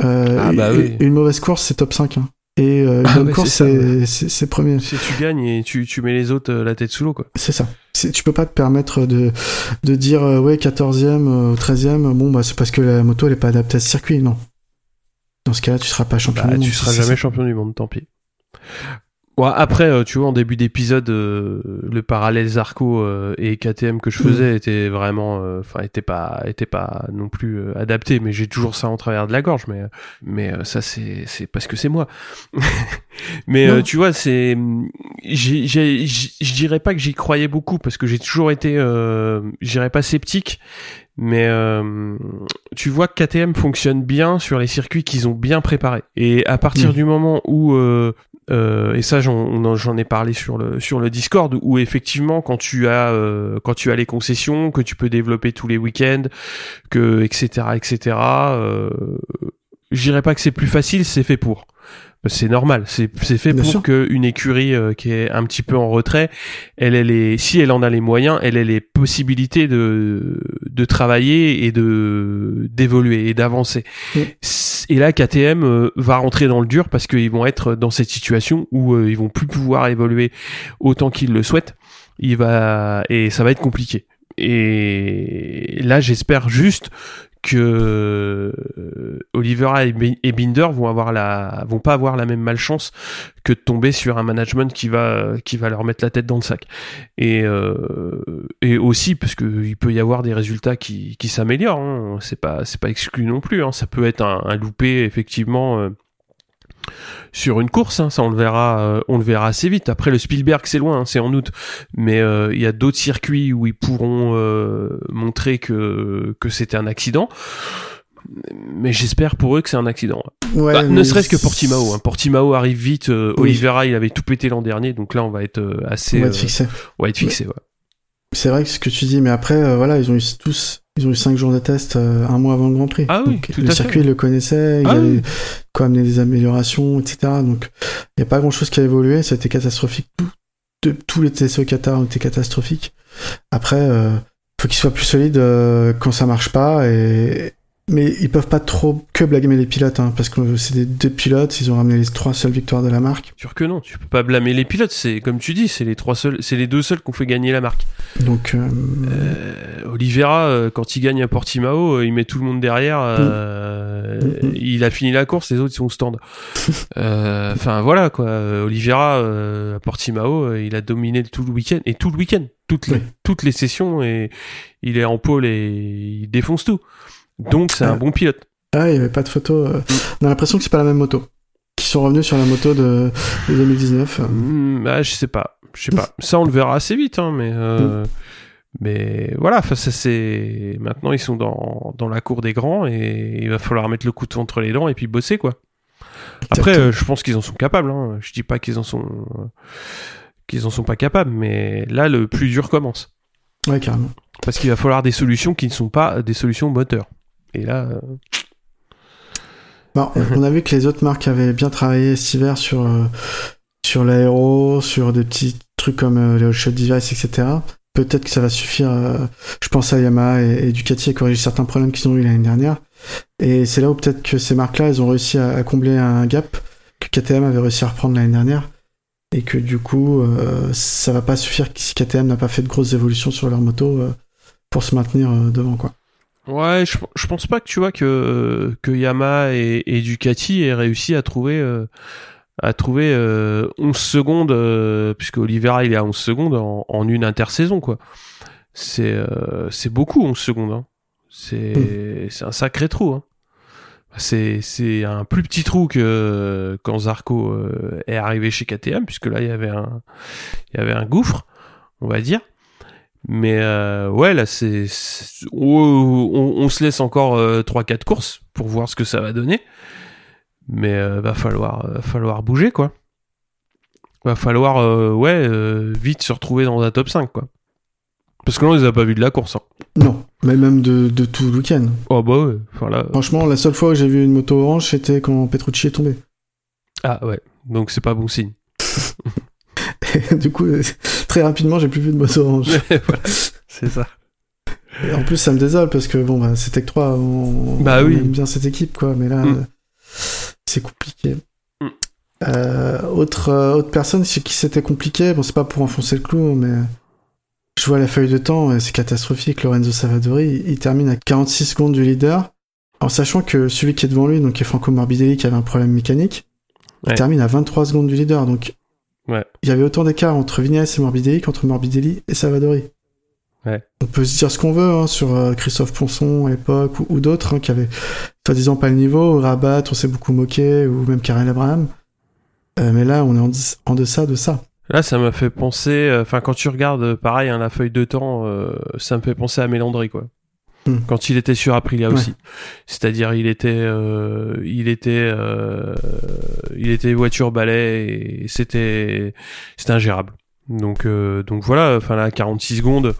Ah bah
une,
oui.
une mauvaise course, c'est top 5. hein. Et euh,
Ah c'est ça,
c'est c'est- c'est premier.
Si tu gagnes et tu tu mets les autres euh, la tête sous l'eau quoi.
C'est ça. Tu peux pas te permettre de, de dire, euh, ouais, 14e, euh, 13e, bon, bah, c'est parce que la moto, elle est pas adaptée à ce circuit. Non. Dans ce cas-là, tu seras pas champion
Bah,
du monde.
tu seras jamais
ça.
champion du monde, tant pis. Ouais, après, euh, tu vois, en début d'épisode, euh, le parallèle Zarco euh, et KTM que je faisais était vraiment, euh, enfin, était pas, était pas non plus euh, adapté. Mais j'ai toujours ça en travers de la gorge. Mais, mais euh, ça, c'est, c'est parce que c'est moi. *laughs* mais euh, tu vois, c'est, j'ai, j'ai, j'- je dirais pas que j'y croyais beaucoup parce que j'ai toujours été, euh, je dirais pas sceptique. Mais euh, tu vois que KTM fonctionne bien sur les circuits qu'ils ont bien préparés. Et à partir
Mm.
du moment où euh, euh, et ça j'en ai parlé sur le sur le Discord où effectivement quand tu as euh, quand tu as les concessions que tu peux développer tous les week-ends que etc etc euh, je dirais pas que c'est plus facile c'est fait pour c'est normal. C'est c'est fait
Bien
pour
sûr.
que une écurie euh, qui est un petit peu en retrait elle elle est si elle en a les moyens elle a les possibilités de de travailler et de d'évoluer et d'avancer. Et là KTM euh, va rentrer dans le dur parce qu'ils vont être dans cette situation où euh, ils vont plus pouvoir évoluer autant qu'ils le souhaitent. Il va et ça va être compliqué. Et là j'espère juste que euh, Olivera et Bi- et Binder vont avoir la vont pas avoir la même malchance que de tomber sur un management qui va qui va leur mettre la tête dans le sac et euh, et aussi parce que il peut y avoir des résultats qui qui s'améliorent hein. c'est pas c'est pas exclu non plus hein. ça peut être un, un loupé effectivement euh, sur une course, hein, ça on le verra, euh, on le verra assez vite. Après le Spielberg c'est loin, hein, c'est en août, mais euh, il y a d'autres circuits où ils pourront euh, montrer que que c'était un accident. Mais j'espère pour eux que c'est un accident.
Ouais,
Bah, ne serait-ce que Portimao. Hein. Portimao arrive vite. euh,
Oui.
Oliveira il avait tout pété l'an dernier, donc là on va être euh, assez,
On va être fixé.
on va être fixé. ouais.
C'est vrai que ce que tu dis, mais après, euh, voilà, ils ont eu tous, ils ont eu cinq jours de test euh, un mois avant le Grand Prix.
Ah oui,
Donc,
tout
le
à
circuit,
fait.
ils le connaissaient,
Ah
avaient
oui.
quoi amener des améliorations, etc. Donc, il n'y a pas grand chose qui a évolué, ça a été catastrophique. Tout, tous les tests au Qatar ont été catastrophiques. Après, euh, faut qu'ils soient plus solides euh, quand ça marche pas et, mais ils peuvent pas trop que blâmer les pilotes, hein, parce que c'est des deux pilotes, ils ont ramené les trois seules victoires de la marque.
Sûr que non, tu peux pas blâmer les pilotes. C'est comme tu dis, c'est les trois seuls, c'est les deux seuls qui ont fait gagner la marque.
Donc, euh,
Euh, Oliveira, euh, quand il gagne à Portimao, euh, il met tout le monde derrière. euh,
Mm.
Il a fini la course, les autres ils sont au stand. *laughs* Euh, Enfin voilà quoi. Oliveira euh, à Portimao, il a dominé tout le week-end et tout le week-end, toutes les
Oui.
toutes les sessions et il est en pôle et il défonce tout. Donc c'est
Ah.
un bon pilote.
ah, il y avait pas de photo. euh, On a l'impression que c'est pas la même moto. qu'ils sont revenus sur la moto de, de 2019
Hmm, bah, je sais pas. Je sais pas. Ça, on le verra assez vite, hein, mais. euh, Mais voilà, ça c'est. Maintenant, ils sont dans, dans la cour des grands et il va falloir mettre le couteau entre les dents et puis bosser, quoi. Après, euh, je pense qu'ils en sont capables. Hein. Je dis pas qu'ils en sont. euh, qu'ils en sont pas capables, mais là, le plus dur commence.
Ouais, carrément.
Parce qu'il va falloir des solutions qui ne sont pas des solutions moteur. Et là. euh, *laughs*
on a vu que les autres marques avaient bien travaillé cet hiver sur, euh, sur l'aéro, sur des petits trucs comme euh, les hot shot device, etc. Peut-être que ça va suffire. euh, je pense à Yamaha et, et Ducati à corriger certains problèmes qu'ils ont eu l'année dernière. Et c'est là où peut-être que ces marques-là, elles ont réussi à, à combler un gap que KTM avait réussi à reprendre l'année dernière. Et que du coup, ça va pas suffire si KTM n'a pas fait de grosses évolutions sur leur moto pour se maintenir devant, quoi.
Ouais, je, je pense pas que tu vois que, que Yamaha et, et Ducati aient réussi à trouver, euh, à trouver euh, 11 secondes, euh, puisque Oliveira il est à 11 secondes en, en une intersaison, quoi. C'est euh, c'est beaucoup 11 secondes. Hein. C'est c'est un sacré trou. Hein. C'est c'est un plus petit trou que quand Zarco euh, est arrivé chez KTM, puisque là il y avait un il y avait un gouffre, on va dire. Mais euh, ouais, là, c'est, c'est- on, se laisse encore euh, 3-4 courses pour voir ce que ça va donner. Mais euh, va falloir, euh, falloir bouger, quoi. Va falloir, euh, ouais, euh, vite se retrouver dans un top 5, quoi. Parce que là, on les a pas vus de la course. Hein.
Non, mais même de, de tout le week-end.
Oh bah ouais, enfin là...
Franchement, la seule fois où j'ai vu une moto orange, c'était quand Petrucci est tombé.
Ah ouais, donc c'est pas bon signe. *laughs*
Et *laughs* du coup, euh, très rapidement, j'ai plus vu de moto orange. *laughs*
voilà, c'est ça.
Et en plus, ça me désole parce que bon, bah, c'est Tech 3, on,
Bah
on
oui.
aime bien cette équipe, quoi. Mais là,
Mm.
euh, c'est compliqué.
Mm.
Euh, autre, euh, autre personne chez qui c'était compliqué, bon, c'est pas pour enfoncer le clou, mais je vois la feuille de temps, et c'est catastrophique. Lorenzo Savadori, il, il termine à 46 secondes du leader, en sachant que celui qui est devant lui, donc qui est Franco Morbidelli, qui avait un problème mécanique, il termine à 23 secondes du leader. Donc,
Ouais.
il y avait autant d'écart entre Vignales et Morbidelli qu'entre Morbidelli et Savadori.
Ouais.
On peut se dire ce qu'on veut hein, sur euh, Christophe Ponson à l'époque ou, ou d'autres hein, qui avaient soi-disant pas le niveau. Rabat, on s'est beaucoup moqué, ou même Karel Abraham. Euh, mais là, on est en, en deçà de ça.
Là, ça m'a fait penser, euh, enfin, quand tu regardes, euh, pareil, hein, la feuille de temps, euh, ça me fait penser à Mélandry, quoi.
Hmm.
Quand il était sur Aprilia
Ouais.
aussi. C'est-à-dire, il était, euh, il était, euh, il était voiture balai et c'était, c'était ingérable. Donc, euh, donc voilà, enfin là, 46 secondes,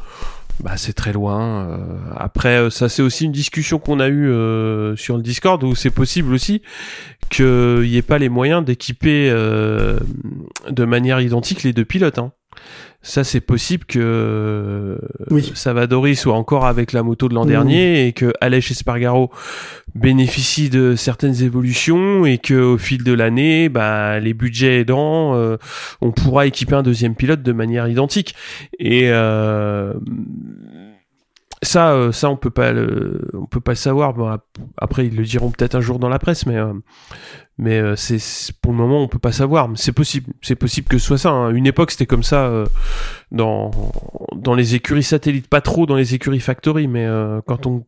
bah c'est très loin. euh. après, euh, ça c'est aussi une discussion qu'on a eue euh, sur le Discord où c'est possible aussi qu'il n'y ait pas les moyens d'équiper euh, de manière identique les deux pilotes. Hein. Ça, c'est possible que
Oui.
Savadori soit encore avec la moto de l'an dernier et que Aleix Espargaro bénéficie de certaines évolutions et que au fil de l'année, bah, les budgets aidant, euh, on pourra équiper un deuxième pilote de manière identique. Et euh, ça, euh, ça, on peut pas le, on peut pas le savoir. Bon, après, ils le diront peut-être un jour dans la presse, mais mais euh, c'est pour le moment, on peut pas savoir. Mais c'est possible, c'est possible que ce soit ça. hein. Une époque, c'était comme ça euh, dans dans les écuries satellites, pas trop dans les écuries factory, mais euh, quand on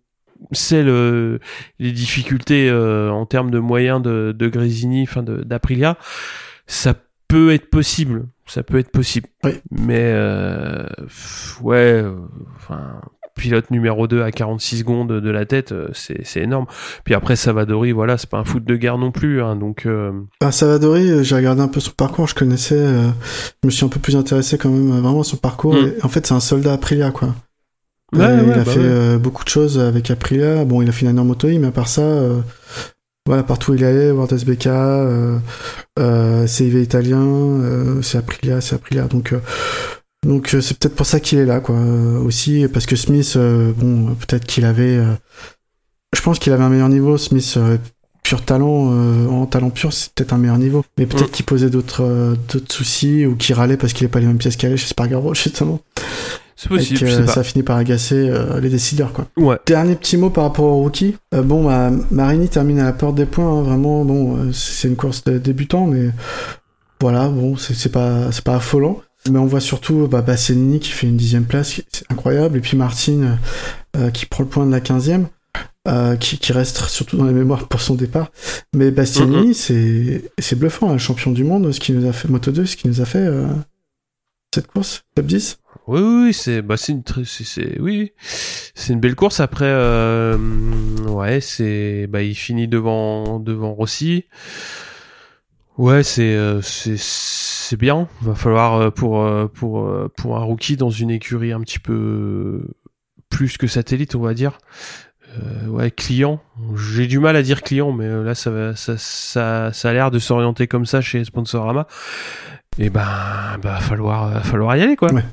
sait le, les difficultés euh, en termes de moyens de, de Grésini, enfin d'Aprilia, ça peut être possible. Ça peut être possible.
Oui.
Mais euh, ouais, euh, enfin pilote numéro 2 à 46 secondes de la tête, euh, c'est c'est énorme. Puis après Savadori, voilà, c'est pas un foot de guerre non plus, hein, donc euh,
Ah, Savadori, euh, j'ai regardé un peu son parcours, je connaissais, euh, je me suis un peu plus intéressé quand même vraiment à son parcours.
Mm.
Et en fait, c'est un soldat Aprilia, quoi.
Ouais, ouais,
il a
bah
fait
ouais.
beaucoup de choses avec Aprilia. Bon, il a fait une année en moto mais à part ça, voilà, partout où il allait, World SBK, euh, euh, CIV italien, euh, c'est Aprilia, c'est Aprilia. Donc, donc euh, c'est peut-être pour ça qu'il est là, quoi. Euh, aussi, parce que Smith, euh, bon, peut-être qu'il avait, euh, je pense qu'il avait un meilleur niveau. Smith, euh, pur talent, euh, en talent pur, c'est peut-être un meilleur niveau. Mais peut-être
Mm.
qu'il posait d'autres, euh, d'autres soucis ou qu'il râlait parce qu'il n'est pas les mêmes pièces qu'elle chez Spargaro, *laughs* justement.
c'est
Et
possible.
que
je sais pas.
ça finit par agacer euh, les décideurs, quoi.
Ouais.
Dernier petit mot par rapport au rookie. Euh, bon, bah, Marini termine à la porte des points. hein, vraiment, bon, euh, c'est une course de débutant, mais voilà, bon, c'est pas, c'est pas affolant. Mais on voit surtout bah, Bastianini qui fait une dixième place, c'est incroyable. Et puis Martin euh, qui prend le point de la quinzième. euh, qui, qui reste surtout dans les mémoires pour son départ. Mais Bastianini, c'est c'est bluffant, un champion du monde, ce qui nous a fait Moto 2, ce qui nous a fait euh, cette course, top 10.
Oui, oui, c'est bah c'est une c'est oui, c'est une belle course. Après, euh, ouais, c'est bah il finit devant devant Rossi. Ouais, c'est c'est c'est bien. Va falloir euh, pour euh, pour euh, pour un rookie dans une écurie un petit peu plus que satellite, on va dire. Euh, ouais, client. J'ai du mal à dire client, mais là ça va ça ça ça a l'air de s'orienter comme ça chez Sponsorama. Et ben bah falloir falloir y aller quoi.
Ouais.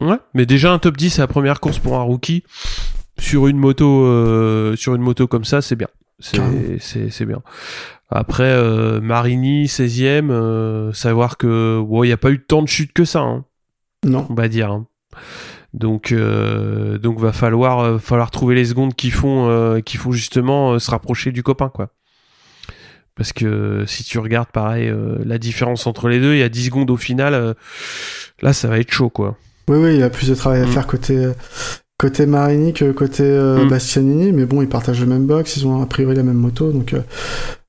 Ouais, mais déjà un top 10 c'est la première course pour un rookie sur une moto euh, sur une moto comme ça, c'est bien. C'est bien. Après euh, Marini 16e, euh, savoir que il y a pas eu tant de chutes que ça hein,
Non.
on va dire. hein. Donc euh, donc va falloir euh, falloir trouver les secondes qui font euh, qui font justement euh, se rapprocher du copain quoi. Parce que si tu regardes pareil euh, la différence entre les deux, il y a 10 secondes au final là ça va être chaud quoi.
Oui, oui, il a plus de travail à
Mm.
faire côté, côté Marini que côté euh,
Mm.
Bastianini, mais bon, ils partagent le même box, ils ont a priori la même moto, donc. euh,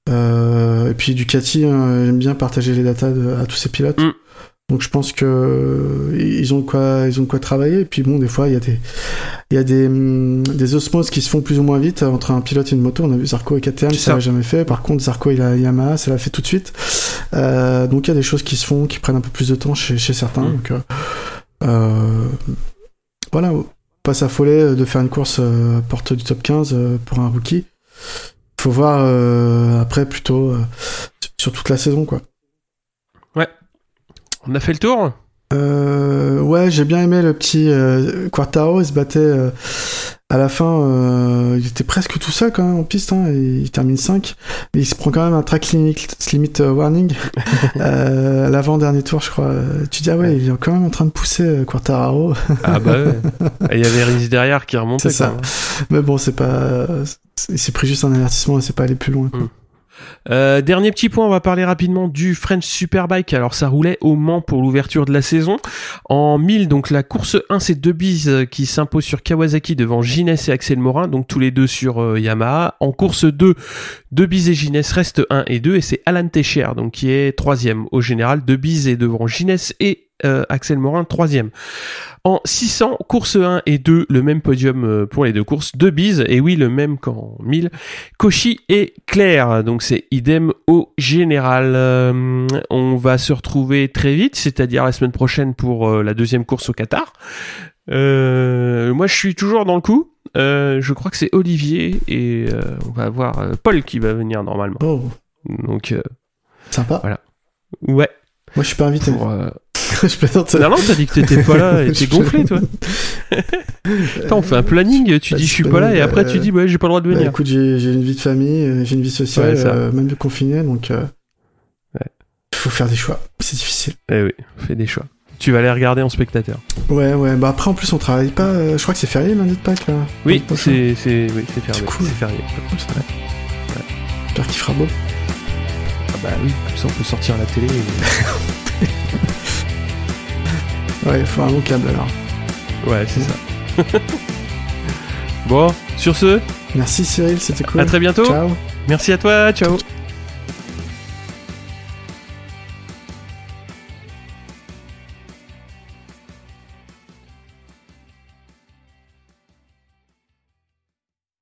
euh, et puis Ducati hein, j'aime bien partager les datas de- à tous ses pilotes.
Mm.
Donc je pense que ils ont de quoi, ils ont de quoi travailler. Et puis bon, des fois il y a des, il y a des, hum, des osmoses qui se font plus ou moins vite entre un pilote et une moto. On a vu Zarco et KTM, ça l'a jamais fait. Par contre, Zarco il a Yamaha, ça l'a fait tout de suite. Euh, donc il y a des choses qui se font, qui prennent un peu plus de temps chez, chez certains.
Mm.
Donc euh, voilà, pas s'affoler de faire une course porte du top 15 euh, pour un rookie. Faut voir euh, après plutôt euh, sur toute la saison quoi.
On a fait le tour?
Euh, ouais, j'ai bien aimé le petit euh, Quartaro, il se battait euh, à la fin, euh, il était presque tout seul quand même en piste, hein, et il termine 5, mais il se prend quand même un track limit, limit warning *laughs* euh, à l'avant-dernier tour, je crois. Tu dis, ah ouais, il est quand même en train de pousser euh, Quartararo,
Ah bah ouais. *laughs* Il y avait Riz derrière qui remontait
C'est ça. mais bon, c'est pas. Il s'est pris juste un avertissement c'est pas allé plus loin. quoi.
Mm. Euh, dernier petit point, on va parler rapidement du French Superbike. Alors ça roulait au Mans pour l'ouverture de la saison. En 1000, donc la course 1, c'est deux bises euh, qui s'imposent sur Kawasaki devant Gines et Axel Morin, donc tous les deux sur euh, Yamaha. En course 2, deux bises et Gines restent 1 et 2 et c'est Alan Techer donc qui est troisième au général. Deux bises et devant Gines et euh, Axel Morin troisième. En 600, course 1 et 2, le même podium euh, pour les deux courses, deux bises, et oui, le même qu'en 1000. Cauchy et Claire, donc c'est idem au général. Euh, on va se retrouver très vite, c'est-à-dire la semaine prochaine pour euh, la deuxième course au Qatar. Moi, je suis toujours dans le coup. Je crois que c'est Olivier et on va avoir Paul qui va venir normalement.
Oh,
Donc
sympa.
ouais.
Moi, je suis pas invité.
Pour, *laughs*
je plaisante.
Non non, t'as dit que t'étais pas là et *laughs* t'es gonflé toi. *laughs* Attends, on fait un planning. Tu
Bah,
dis je suis pas là et après
euh,
tu dis ouais j'ai pas le droit de
Bah,
venir.
écoute, j'ai une vie de famille, euh, j'ai une vie sociale,
Ouais,
euh, même confinée, donc euh,
Ouais.
il faut faire des choix. C'est difficile.
Eh oui, fais des choix. Tu vas aller regarder en spectateur.
Ouais, ouais. Bah après, en plus, on travaille pas. euh, je crois que c'est férié lundi de Pâques. Là.
Oui,
Prochain.
c'est c'est oui, c'est férié.
C'est cool.
C'est férié.
Cool, ça. J'espère qu'il fera beau.
Ah bah oui, comme ça on peut sortir à la télé. et-
Ouais, il faut un long câble alors.
Ouais, c'est ça. *laughs* bon, sur ce,
Merci Cyril, c'était cool.
à très bientôt.
Ciao.
Merci à toi, ciao.